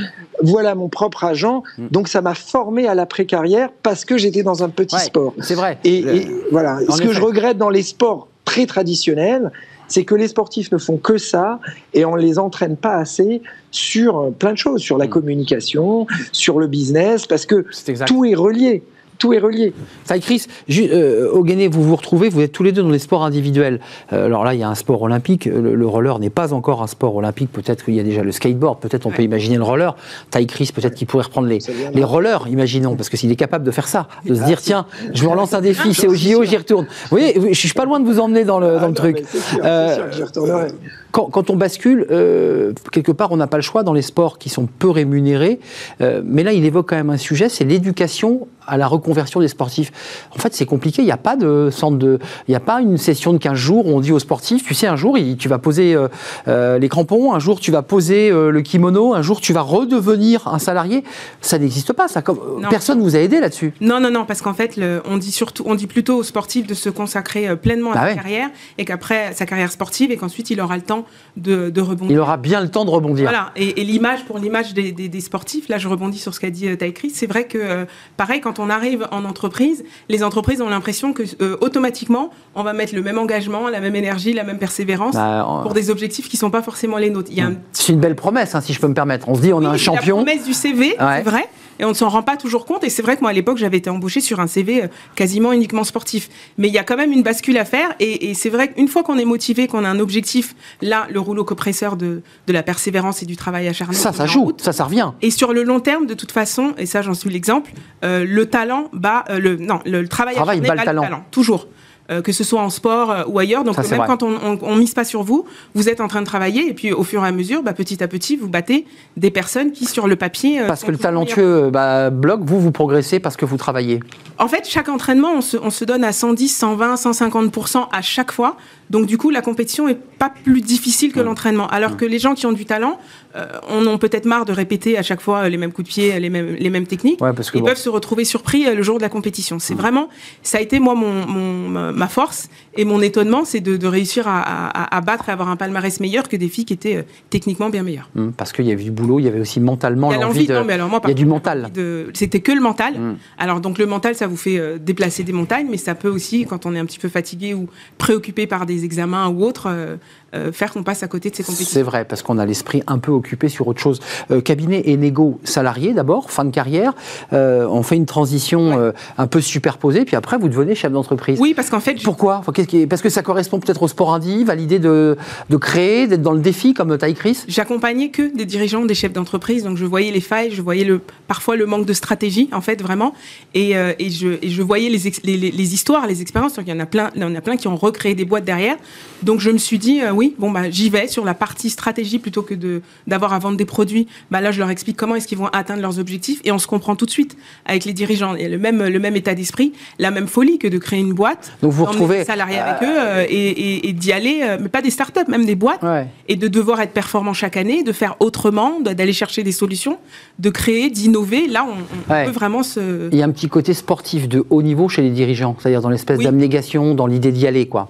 Voilà mon propre agent. Mm. Donc ça m'a formé à l'après-carrière parce que j'étais dans un petit Ouais, sport. C'est vrai. Et, voilà. Ce que je regrette dans les sports très traditionnels, c'est que les sportifs ne font que ça et on les entraîne pas assez sur euh, plein de choses, sur la Mm. communication, sur le business, parce que tout est relié. Tout est relié. Ça, Chris, euh, Ogene, vous vous retrouvez, vous êtes tous les deux dans les sports individuels. Euh, alors là, il y a un sport olympique. Le, le roller n'est pas encore un sport olympique. Peut-être qu'il y a déjà le skateboard. Peut-être on peut imaginer le roller. Taille Chris, peut-être qu'il pourrait reprendre les, les rollers, imaginons, parce que s'il est capable de faire ça, de se Ah, dire tiens, je vous relance un défi, c'est au JO, j'y retourne. Vous voyez, je suis pas loin de vous emmener dans le, dans Ah le non, truc. C'est sûr, Euh, c'est sûr que j'y retournerai. Quand, quand on bascule, euh, quelque part, on n'a pas le choix dans les sports qui sont peu rémunérés. Euh, mais là, il évoque quand même un sujet, c'est l'éducation à la reconversion des sportifs. En fait, c'est compliqué. Il n'y a pas de centre de, il n'y a pas une session de 15 jours où on dit aux sportifs, tu sais, un jour, il- tu vas poser euh, les crampons, un jour, tu vas poser euh, le kimono, un jour, tu vas redevenir un salarié. Ça n'existe pas. Ça, comme, Non. personne vous a aidé là-dessus. Non, non, non, parce qu'en fait, le- on dit surtout, on dit plutôt aux sportifs de se consacrer pleinement à Bah sa ouais. carrière et qu'après sa carrière sportive et qu'ensuite il aura le temps de, de rebondir. Il aura bien le temps de rebondir. Voilà, et, et l'image, pour l'image des, des- des sportifs, là je rebondis sur ce qu'a dit euh, Taïkri, c'est vrai que, euh, pareil, quand on arrive en entreprise, les entreprises ont l'impression que euh, automatiquement, on va mettre le même engagement, la même énergie, la même persévérance Bah, pour des objectifs qui sont pas forcément les nôtres. Un C'est une belle promesse, hein, si je peux me permettre. On se dit, on a un oui, champion. La promesse du CV, Ouais. c'est vrai. Et on ne s'en rend pas toujours compte. Et c'est vrai que moi, à l'époque, j'avais été embauché sur un CV euh, quasiment uniquement sportif. Mais il y a quand même une bascule à faire. Et, et c'est vrai qu'une fois qu'on est motivé, qu'on a un objectif, là, le rouleau compresseur de, de la persévérance et du travail acharné. Ça, ça joue. route. Ça, ça revient. Et sur le long terme, de toute façon, et ça, j'en suis l'exemple, euh, le talent bat euh, le non, le, le travail, Travail acharné bat le talent. toujours. Euh, que ce soit en sport euh, ou ailleurs. Donc Ça, euh, même quand on, on mise pas sur vous, vous êtes en train de travailler et puis au fur et à mesure, bah, petit à petit, vous battez des personnes qui sur le papier. euh, Parce que le talentueux bah, bloque, vous, vous progressez parce que vous travaillez. En fait, chaque entraînement, on se, on se donne à 110, 120, 150% à chaque fois. Donc, du coup, la compétition est pas plus difficile Mmh. que l'entraînement. Alors que les gens qui ont du talent, euh, on ont peut-être marre de répéter à chaque fois euh, les mêmes coups de pied, les mêmes, les mêmes techniques. Ouais, parce que Ils bon. Mmh. peuvent se retrouver surpris euh, le jour de la compétition. C'est vraiment, ça a été moi mon, mon- ma- force et mon étonnement, c'est de, de réussir à, à- à battre et avoir un palmarès meilleur que des filles qui étaient euh, techniquement bien meilleures. Hum, Parce qu'il y avait du boulot, il y avait aussi mentalement Il y a l'envie de. non, mais alors moi, il y a du mental. de- C'était que le mental. Mm. Alors donc le mental, ça vous fait euh, déplacer des montagnes, mais ça peut aussi, quand on est un petit peu fatigué ou préoccupé par des examens ou autres, euh, faire qu'on passe à côté de ces C'est compétitions. vrai, parce qu'on a l'esprit un peu occupé sur autre chose. Euh, cabinet et négo salarié d'abord, fin de carrière. Euh, on fait une transition un peu superposée, puis après vous devenez chef d'entreprise. Oui, parce qu'en fait, Pourquoi? Parce que ça correspond peut-être au sport indi, à l'idée de, de créer, d'être dans le défi comme Taï Chris? J'accompagnais que des dirigeants, des chefs d'entreprise, donc je voyais les failles, je voyais le, parfois le manque de stratégie, en fait, vraiment, et, et, je, et je voyais les, les, les- les histoires, les expériences, donc il y en a plein, il y en a plein qui ont recréé des boîtes derrière, donc je me suis dit, euh, oui, bon, bah, j'y vais sur la partie stratégie plutôt que de, d'avoir à vendre des produits, bah, là, je leur explique comment est-ce qu'ils vont atteindre leurs objectifs, et on se comprend tout de suite avec les dirigeants, il y a le même, le même état d'esprit, la même folie que de créer une boîte, Donc vous retrouvez- des salariés avec eux, euh, et, et- et d'y aller, euh, mais pas des startups, même des boîtes, Ouais. et de devoir être performant chaque année, de faire autrement, d'aller chercher des solutions, de créer, d'innover. Là, on, on Ouais. peut vraiment se. Il y a un petit côté sportif de haut niveau chez les dirigeants, c'est-à-dire dans l'espèce Oui. d'abnégation, dans l'idée d'y aller, quoi.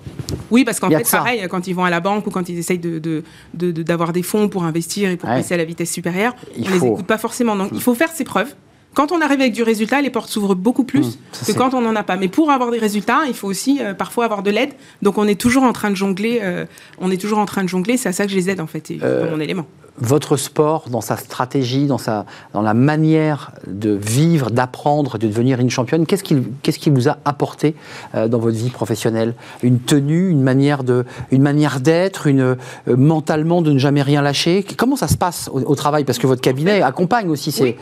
Oui, parce qu'en fait, pareil, quand ils vont à la banque ou quand ils essayent de, de- de- de- d'avoir des fonds pour investir et pour Ouais. passer à la vitesse supérieure, Il on les faut- écoute pas forcément. Donc, il faut faire ses preuves. Quand on arrive avec du résultat, les portes s'ouvrent beaucoup plus Mmh, ça, que c'est- quand on n'en a pas. Mais pour avoir des résultats, il faut aussi euh, parfois avoir de l'aide. Donc on est toujours en train de jongler. euh, on est toujours en train de jongler. C'est à ça que je les aide en fait. Et Euh, mon élément. Votre sport, dans sa stratégie, dans, sa, la manière de vivre, d'apprendre, de devenir une championne, qu'est-ce qui, qu'est-ce qui vous a apporté euh, dans votre vie professionnelle? Une tenue, une manière, d'être, euh, mentalement de ne jamais rien lâcher? Comment ça se passe au, travail? Parce que votre cabinet accompagne aussi ces...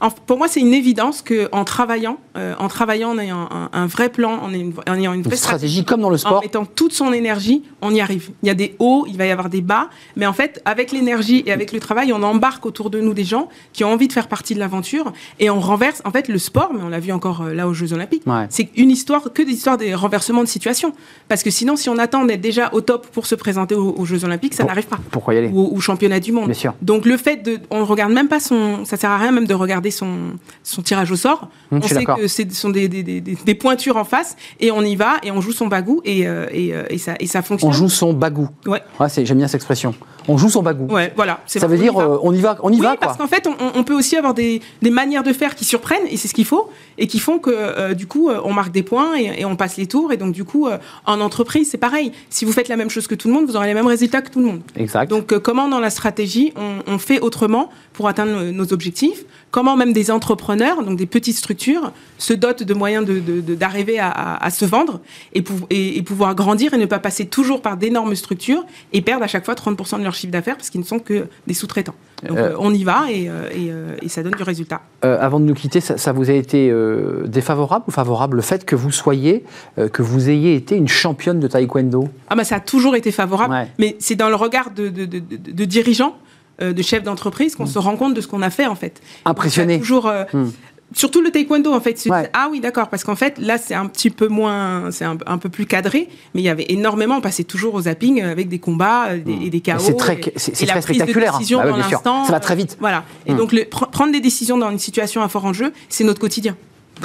En- pour moi, c'est une évidence que en travaillant, euh, en travaillant, en ayant un, un vrai plan, en ayant une, en ayant une une vraie stratégie comme dans le en sport. mettant toute son énergie, on y arrive. Il y a des hauts, il va y avoir des bas, mais en fait, avec l'énergie et avec le travail, on embarque autour de nous des gens qui ont envie de faire partie de l'aventure et on renverse. En fait, le sport, mais on l'a vu encore euh, là aux Jeux Olympiques, Ouais. c'est une histoire que des histoires des renversements de situation. Parce que sinon, si on attend d'être déjà au top pour se présenter aux, aux Jeux Olympiques, ça n'arrive pas. Pourquoi y aller? Ou au championnat du monde. Bien sûr. Donc le fait de, on regarde même pas son, ça sert à rien même de regarder son, son tirage au sort. Je on sait que ce sont des, des, des, des- des pointures en face et on y va et on joue son bagou et, euh, et, euh, et ça, et ça fonctionne. On joue son bagou. Ouais. J'aime bien cette expression. On joue son bagou. Ouais, voilà. Ça veut dire euh, on y va, on y oui, va parce qu'en fait, on, peut aussi avoir des, manières de faire qui surprennent, et c'est ce qu'il faut, et qui font que euh, du coup, on marque des points et, on passe les tours. Et donc du coup, en entreprise, c'est pareil. Si vous faites la même chose que tout le monde, vous aurez les mêmes résultats que tout le monde. Exact. Donc comment dans la stratégie on, fait autrement pour atteindre nos objectifs Comment même des entrepreneurs, donc des petites structures, se dotent de moyens d'arriver de, à, se vendre et, et, pouvoir grandir et ne pas passer toujours par d'énormes structures et perdre à chaque fois 30% de leur chiffre d'affaires parce qu'ils ne sont que des sous-traitants. Donc euh, on y va et, euh, euh, et, ça donne du résultat. avant de nous quitter, ça, vous a été défavorable ou favorable le fait que vous soyez, que vous ayez été une championne de taekwondo? Ah bah ça a toujours été favorable, mais c'est dans le regard de, dirigeants euh, de chefs d'entreprise qu'on mm. se rend compte de ce qu'on a fait en fait. Impressionné. Toujours. Euh, mm. Surtout le taekwondo, en fait. ah oui, d'accord, parce qu'en fait, là, c'est un petit peu moins, c'est un, peu plus cadré, mais il y avait énormément, on passait toujours au zapping avec des combats euh, des, et des chaos. C'est très, c'est, très spectaculaire. Bah dans Ça va très vite. Voilà. Et mm. donc, le, prendre des décisions dans une situation à fort enjeu, c'est notre quotidien.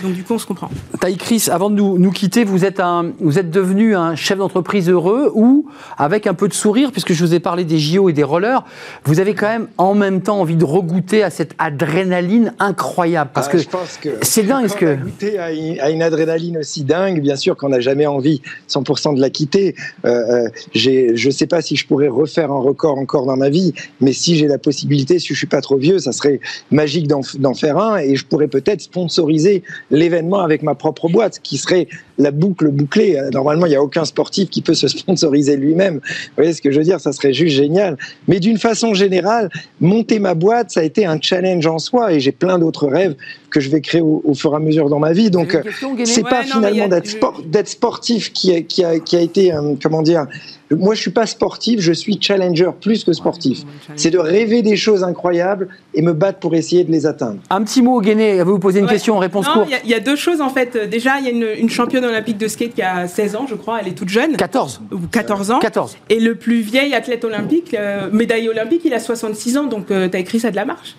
Donc du coup, on se comprend. Taï Chris, avant de nous, nous, quitter, vous êtes, un, vous êtes devenu un chef d'entreprise heureux ou, avec un peu de sourire, puisque je vous ai parlé des JO et des rollers, vous avez quand même en même temps envie de regoûter à cette adrénaline incroyable. Parce ah, que, c'est dingue. ce que... goûter à une, adrénaline aussi dingue, bien sûr qu'on n'a jamais envie 100% de la quitter. Euh, euh je ne sais pas si je pourrais refaire un record encore dans ma vie, mais si j'ai la possibilité, si je suis pas trop vieux, ça serait magique d'en faire un et je pourrais peut-être sponsoriser l'événement avec ma propre boîte, qui serait la boucle bouclée. Normalement, il n'y a aucun sportif qui peut se sponsoriser lui-même. Vous voyez ce que je veux dire? Ça serait juste génial. Mais d'une façon générale, monter ma boîte, ça a été un challenge en soi et j'ai plein d'autres rêves que je vais créer au, fur et à mesure dans ma vie. Donc, c'est pas finalement d'être sportif qui a, qui a, qui a été, euh, comment dire, moi, je suis pas sportif, je suis challenger plus que sportif. C'est de rêver des choses incroyables et me battre pour essayer de les atteindre. Un petit mot, Guéné, vous poser une question, réponse courte. Il y, a deux choses en fait. Déjà, il y a une, championne olympique de skate qui a 16 ans, je crois, elle est toute jeune. 14. Ou 14 ans. 14. Et le plus vieil athlète olympique, euh, médaille olympique, il a 66 ans, donc euh, tu as écrit ça de la marche.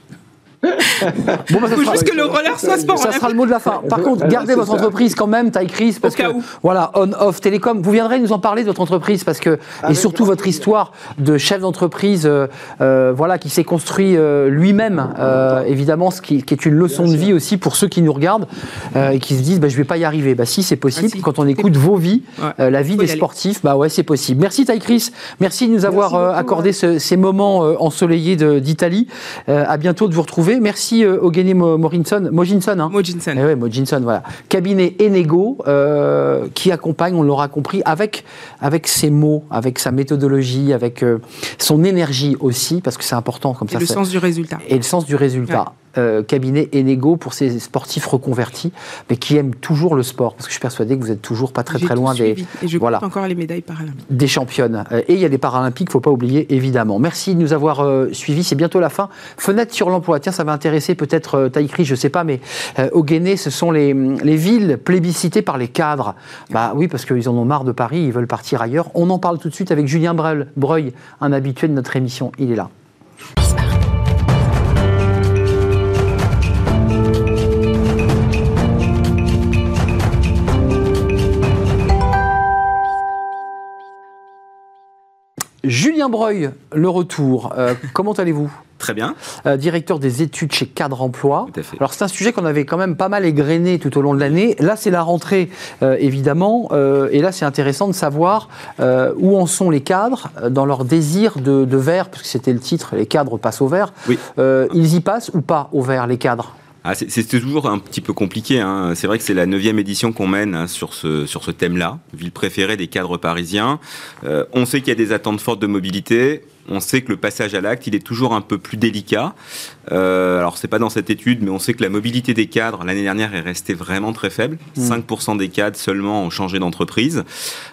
Bon, bah, faut juste que le roller soit sport. Ça sera le mot de la fin. Par contre, gardez votre entreprise quand même, taille crise, parce que voilà, on off télécom. Vous viendrez nous en parler de votre entreprise parce que et surtout votre histoire de chef d'entreprise, euh, euh, voilà, qui s'est construit euh, lui-même, évidemment, ce qui, est une leçon de vie aussi pour ceux qui nous regardent et qui se disent, bah, je vais pas y arriver. Bah si, c'est possible. Ah, quand on écoute vos vies, la vie des sportifs, bah ouais, c'est possible. Merci Taï Chris, merci de nous avoir accordé ces moments ensoleillés d'Italie. à bientôt de vous retrouver. Merci euh, Ogeni Morinson, Mojinson. Hein. Mojinson. Eh Mojinson, voilà. Cabinet Enego, euh, qui accompagne, on l'aura compris, avec, avec ses mots, avec sa méthodologie, avec euh, son énergie aussi, parce que c'est important comme ça. Et le sens du résultat. Et le sens du résultat. Euh, cabinet Enego pour ces sportifs reconvertis, mais qui aiment toujours le sport. Parce que je suis persuadé que vous êtes toujours pas très très loin des. Et je voilà, encore les médailles paralympiques. Des championnes. Euh, et il y a des paralympiques, faut pas oublier, évidemment. Merci de nous avoir euh, suivis. C'est bientôt la fin. Fenêtre sur l'emploi. Tiens, ça va intéresser peut-être euh, Taïkri, je sais pas, mais au Guéné, ce sont les, les villes plébiscitées par les cadres. Bah oui, parce qu'ils en ont marre de Paris, ils veulent partir ailleurs. On en parle tout de suite avec Julien Breuil, un habitué de notre émission. Il est là. Julien Breuil, le retour. Euh, comment allez-vous? Très bien. Euh, directeur des études chez Cadre Emploi. Alors c'est un sujet qu'on avait quand même pas mal égrené tout au long de l'année. Là c'est la rentrée euh, évidemment, et là c'est intéressant de savoir où en sont les cadres dans leur désir de, de vert, puisque c'était le titre, les cadres passent au vert. Oui. ils y passent ou pas au vert les cadres? Ah, c'est toujours un petit peu compliqué. Hein. C'est vrai que c'est la neuvième édition qu'on mène hein, sur ce, sur ce thème-là, ville préférée des cadres parisiens. Euh, on sait qu'il y a des attentes fortes de mobilité. On sait que le passage à l'acte, il est toujours un peu plus délicat. Euh, alors, c'est pas dans cette étude, mais on sait que la mobilité des cadres, l'année dernière, est restée vraiment très faible. 5% mmh. des cadres seulement ont changé d'entreprise.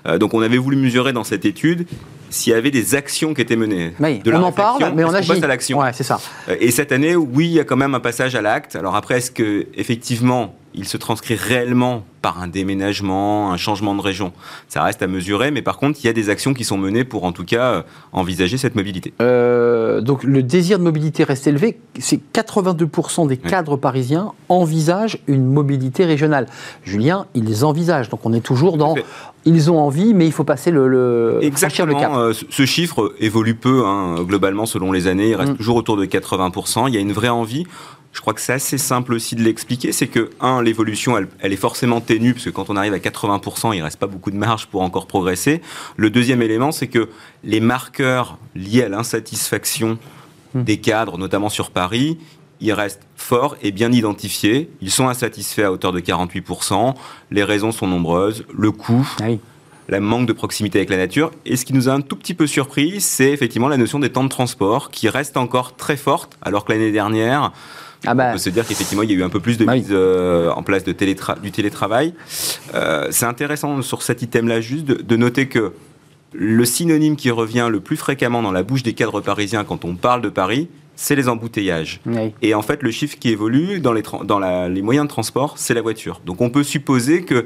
Euh, donc, on avait voulu mesurer dans cette étude s'il y avait des actions qui étaient menées. de on en parle, mais on agit. On passe à l'action. Ouais, c'est ça. Euh, et cette année, oui, il y a quand même un passage à l'acte. Alors après, est-ce que effectivement il se transcrit réellement par un déménagement, un changement de région Ça reste à mesurer, mais par contre, il y a des actions qui sont menées pour en tout cas euh, envisager cette mobilité. Euh, donc le désir de mobilité reste élevé. C'est 82% des cadres parisiens envisagent une mobilité régionale. Julien, ils envisagent. Donc on est toujours dans ils ont envie, mais il faut passer le, le Exactement. Le cap. Euh, ce chiffre évolue peu, hein, globalement, selon les années. Il reste mm. toujours autour de 80%. Il y a une vraie envie. Je crois que c'est assez simple aussi de l'expliquer. C'est que, un, l'évolution, elle, elle, est forcément ténue, parce que quand on arrive à 80%, il reste pas beaucoup de marge pour encore progresser. Le deuxième élément, c'est que les marqueurs liés à l'insatisfaction mm. des cadres, notamment sur Paris, ils restent forts et bien identifiés. Ils sont insatisfaits à hauteur de 48%. Les raisons sont nombreuses. Le coût, ah le manque de proximité avec la nature. Et ce qui nous a un tout petit peu surpris, c'est effectivement la notion des temps de transport qui reste encore très forte, alors que l'année dernière, ah bah. On peut se dire qu'effectivement, il y a eu un peu plus de bah mise euh, en place de du télétravail. Euh, c'est intéressant sur cet item-là juste de, noter que le synonyme qui revient le plus fréquemment dans la bouche des cadres parisiens quand on parle de Paris, c'est les embouteillages. Et en fait, le chiffre qui évolue dans les, dans les moyens de transport, c'est la voiture. Donc on peut supposer qu'il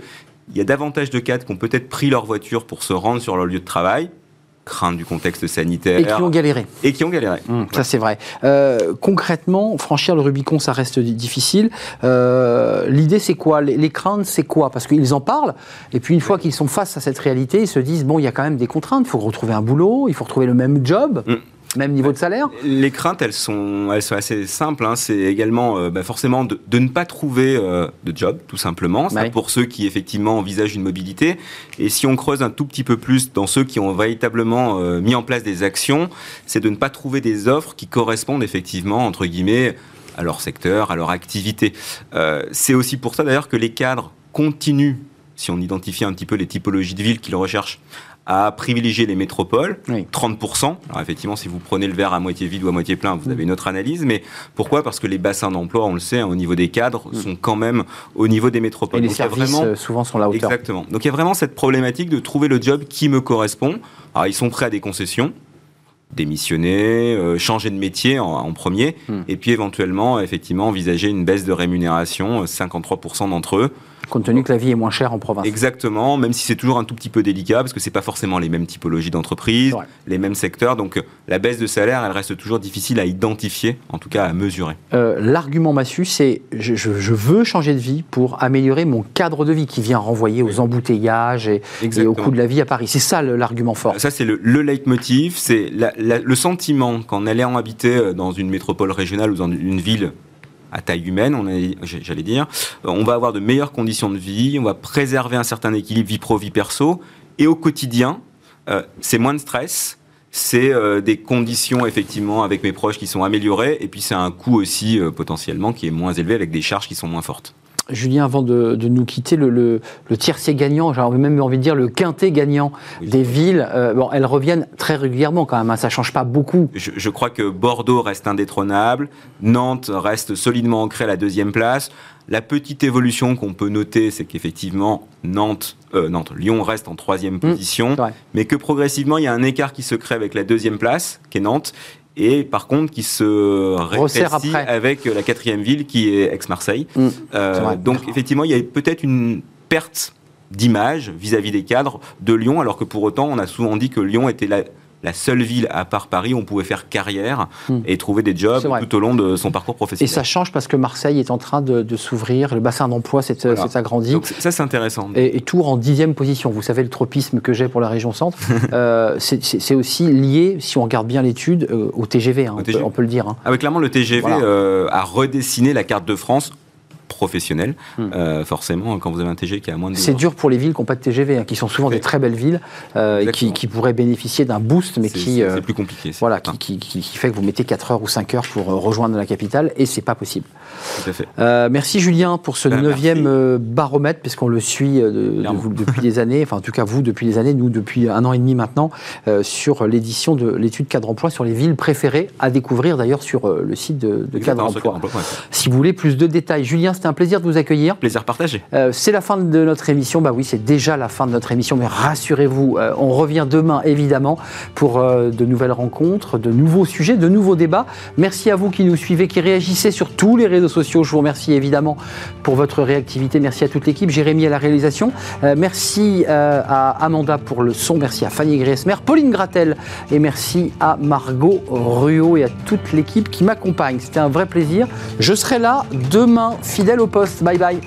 y a davantage de cadres qui ont peut-être pris leur voiture pour se rendre sur leur lieu de travail, crainte du contexte sanitaire. Et qui ont galéré. Et qui ont galéré. Mmh, ça, c'est vrai. Euh, concrètement, franchir le Rubicon, ça reste difficile. Euh, l'idée, c'est quoi? Les, craintes, c'est quoi? Parce qu'ils en parlent, et puis une fois qu'ils sont face à cette réalité, ils se disent bon, il y a quand même des contraintes. Il faut retrouver un boulot, il faut retrouver le même job. Mmh. Même niveau de salaire Les craintes, elles sont, elles sont assez simples. Hein. C'est également euh, bah, forcément de, ne pas trouver euh, de job, tout simplement. Pour ceux qui effectivement envisagent une mobilité. Et si on creuse un tout petit peu plus dans ceux qui ont véritablement euh, mis en place des actions, c'est de ne pas trouver des offres qui correspondent effectivement, entre guillemets, à leur secteur, à leur activité. c'est aussi pour ça d'ailleurs que les cadres continuent si on identifie un petit peu les typologies de villes qu'ils recherchent, à privilégier les métropoles, 30%. Alors effectivement, si vous prenez le verre à moitié vide ou à moitié plein, vous avez une autre analyse. Mais pourquoi? Parce que les bassins d'emploi, on le sait, hein, au niveau des cadres, mm. sont quand même au niveau des métropoles. Et les services, vraiment... Euh, souvent, sont la hauteur. Exactement. Donc il y a vraiment cette problématique de trouver le job qui me correspond. Alors ils sont prêts à des concessions, démissionner, euh, changer de métier en, premier, mm. et puis éventuellement, effectivement, envisager une baisse de rémunération, 53% euh, d'entre eux, Compte tenu que la vie est moins chère en province. Exactement, même si c'est toujours un tout petit peu délicat, parce que c'est pas forcément les mêmes typologies d'entreprises, les mêmes secteurs. Donc la baisse de salaire, elle reste toujours difficile à identifier, en tout cas à mesurer. Euh, l'argument massu, c'est je, veux changer de vie pour améliorer mon cadre de vie qui vient renvoyer aux embouteillages et, au coût de la vie à Paris. C'est ça l'argument fort. Ça, c'est le, le leitmotiv, c'est le sentiment qu'en allant habiter euh, dans une métropole régionale ou dans une ville à taille humaine, j'allais dire. Euh, on va avoir de meilleures conditions de vie, on va préserver un certain équilibre vie pro, vie perso. Et au quotidien, euh, c'est moins de stress, c'est euh, des conditions effectivement avec mes proches qui sont améliorées, et puis c'est un coût aussi potentiellement qui est moins élevé avec des charges qui sont moins fortes. Julien, avant de, nous quitter, le, le, tiercé gagnant, j'aurais même envie de dire le quintet gagnant des villes, euh, bon, elles reviennent très régulièrement quand même, hein, ça ne change pas beaucoup. Je, crois que Bordeaux reste indétrônable, Nantes reste solidement ancrée à la deuxième place. La petite évolution qu'on peut noter, c'est qu'effectivement, Nantes, euh, Nantes, Lyon reste en troisième mmh, position, mais que progressivement, il y a un écart qui se crée avec la deuxième place, qui est Nantes, et par contre qui se rétrécit avec la quatrième ville qui est Aix-Marseille. Mm. Euh, donc effectivement, il y a peut-être une perte d'image vis-à-vis des cadres de Lyon, alors que pour autant, on a souvent dit que Lyon était la, la seule ville à part Paris où on pouvait faire carrière hmm. et trouver des jobs tout au long de son parcours professionnel. Et ça change parce que Marseille est en train de, s'ouvrir, le bassin d'emploi s'est agrandi. Donc ça c'est intéressant. Et, Tours en dixième position. Vous savez le tropisme que j'ai pour la région centre. euh, c'est aussi lié, si on regarde bien l'étude, euh, au TGV, hein, on, Peut, le dire. Hein. Ah clairement le TGV euh, a redessiné la carte de France professionnels, hmm. euh, forcément, quand vous avez un TGV qui a moins de. C'est dur pour les villes qui n'ont pas de TGV, hein, qui sont souvent des très belles villes, euh, qui, qui, pourraient bénéficier d'un boost, mais qui. C'est euh, plus compliqué. Voilà, qui, qui, fait que vous mettez 4 heures ou 5 heures pour rejoindre la capitale, et c'est pas possible. Tout à fait. merci Julien pour ce bah, neuvième baromètre, puisqu'on le suit depuis des années, enfin en tout cas vous depuis des années, nous depuis un an et demi maintenant, sur l'édition de l'étude cadre emploi sur les villes préférées à découvrir d'ailleurs sur le site de, de cadre emploi. Si vous voulez plus de détails, Julien, c'était un plaisir de vous accueillir. Plaisir partagé. Euh, c'est la fin de notre émission. Bah oui, c'est déjà la fin de notre émission, mais rassurez-vous, euh, on revient demain évidemment pour euh, de nouvelles rencontres, de nouveaux sujets, de nouveaux débats. Merci à vous qui nous suivez, qui réagissez sur tous les réseaux sociaux. Je vous remercie évidemment pour votre réactivité. Merci à toute l'équipe. Jérémy à la réalisation. Merci à Amanda pour le son. Merci à Fanny Griesmer, Pauline Gratel et merci à Margot Ruot et à toute l'équipe qui m'accompagne. C'était un vrai plaisir. Je serai là demain, fidèle au poste. Bye bye.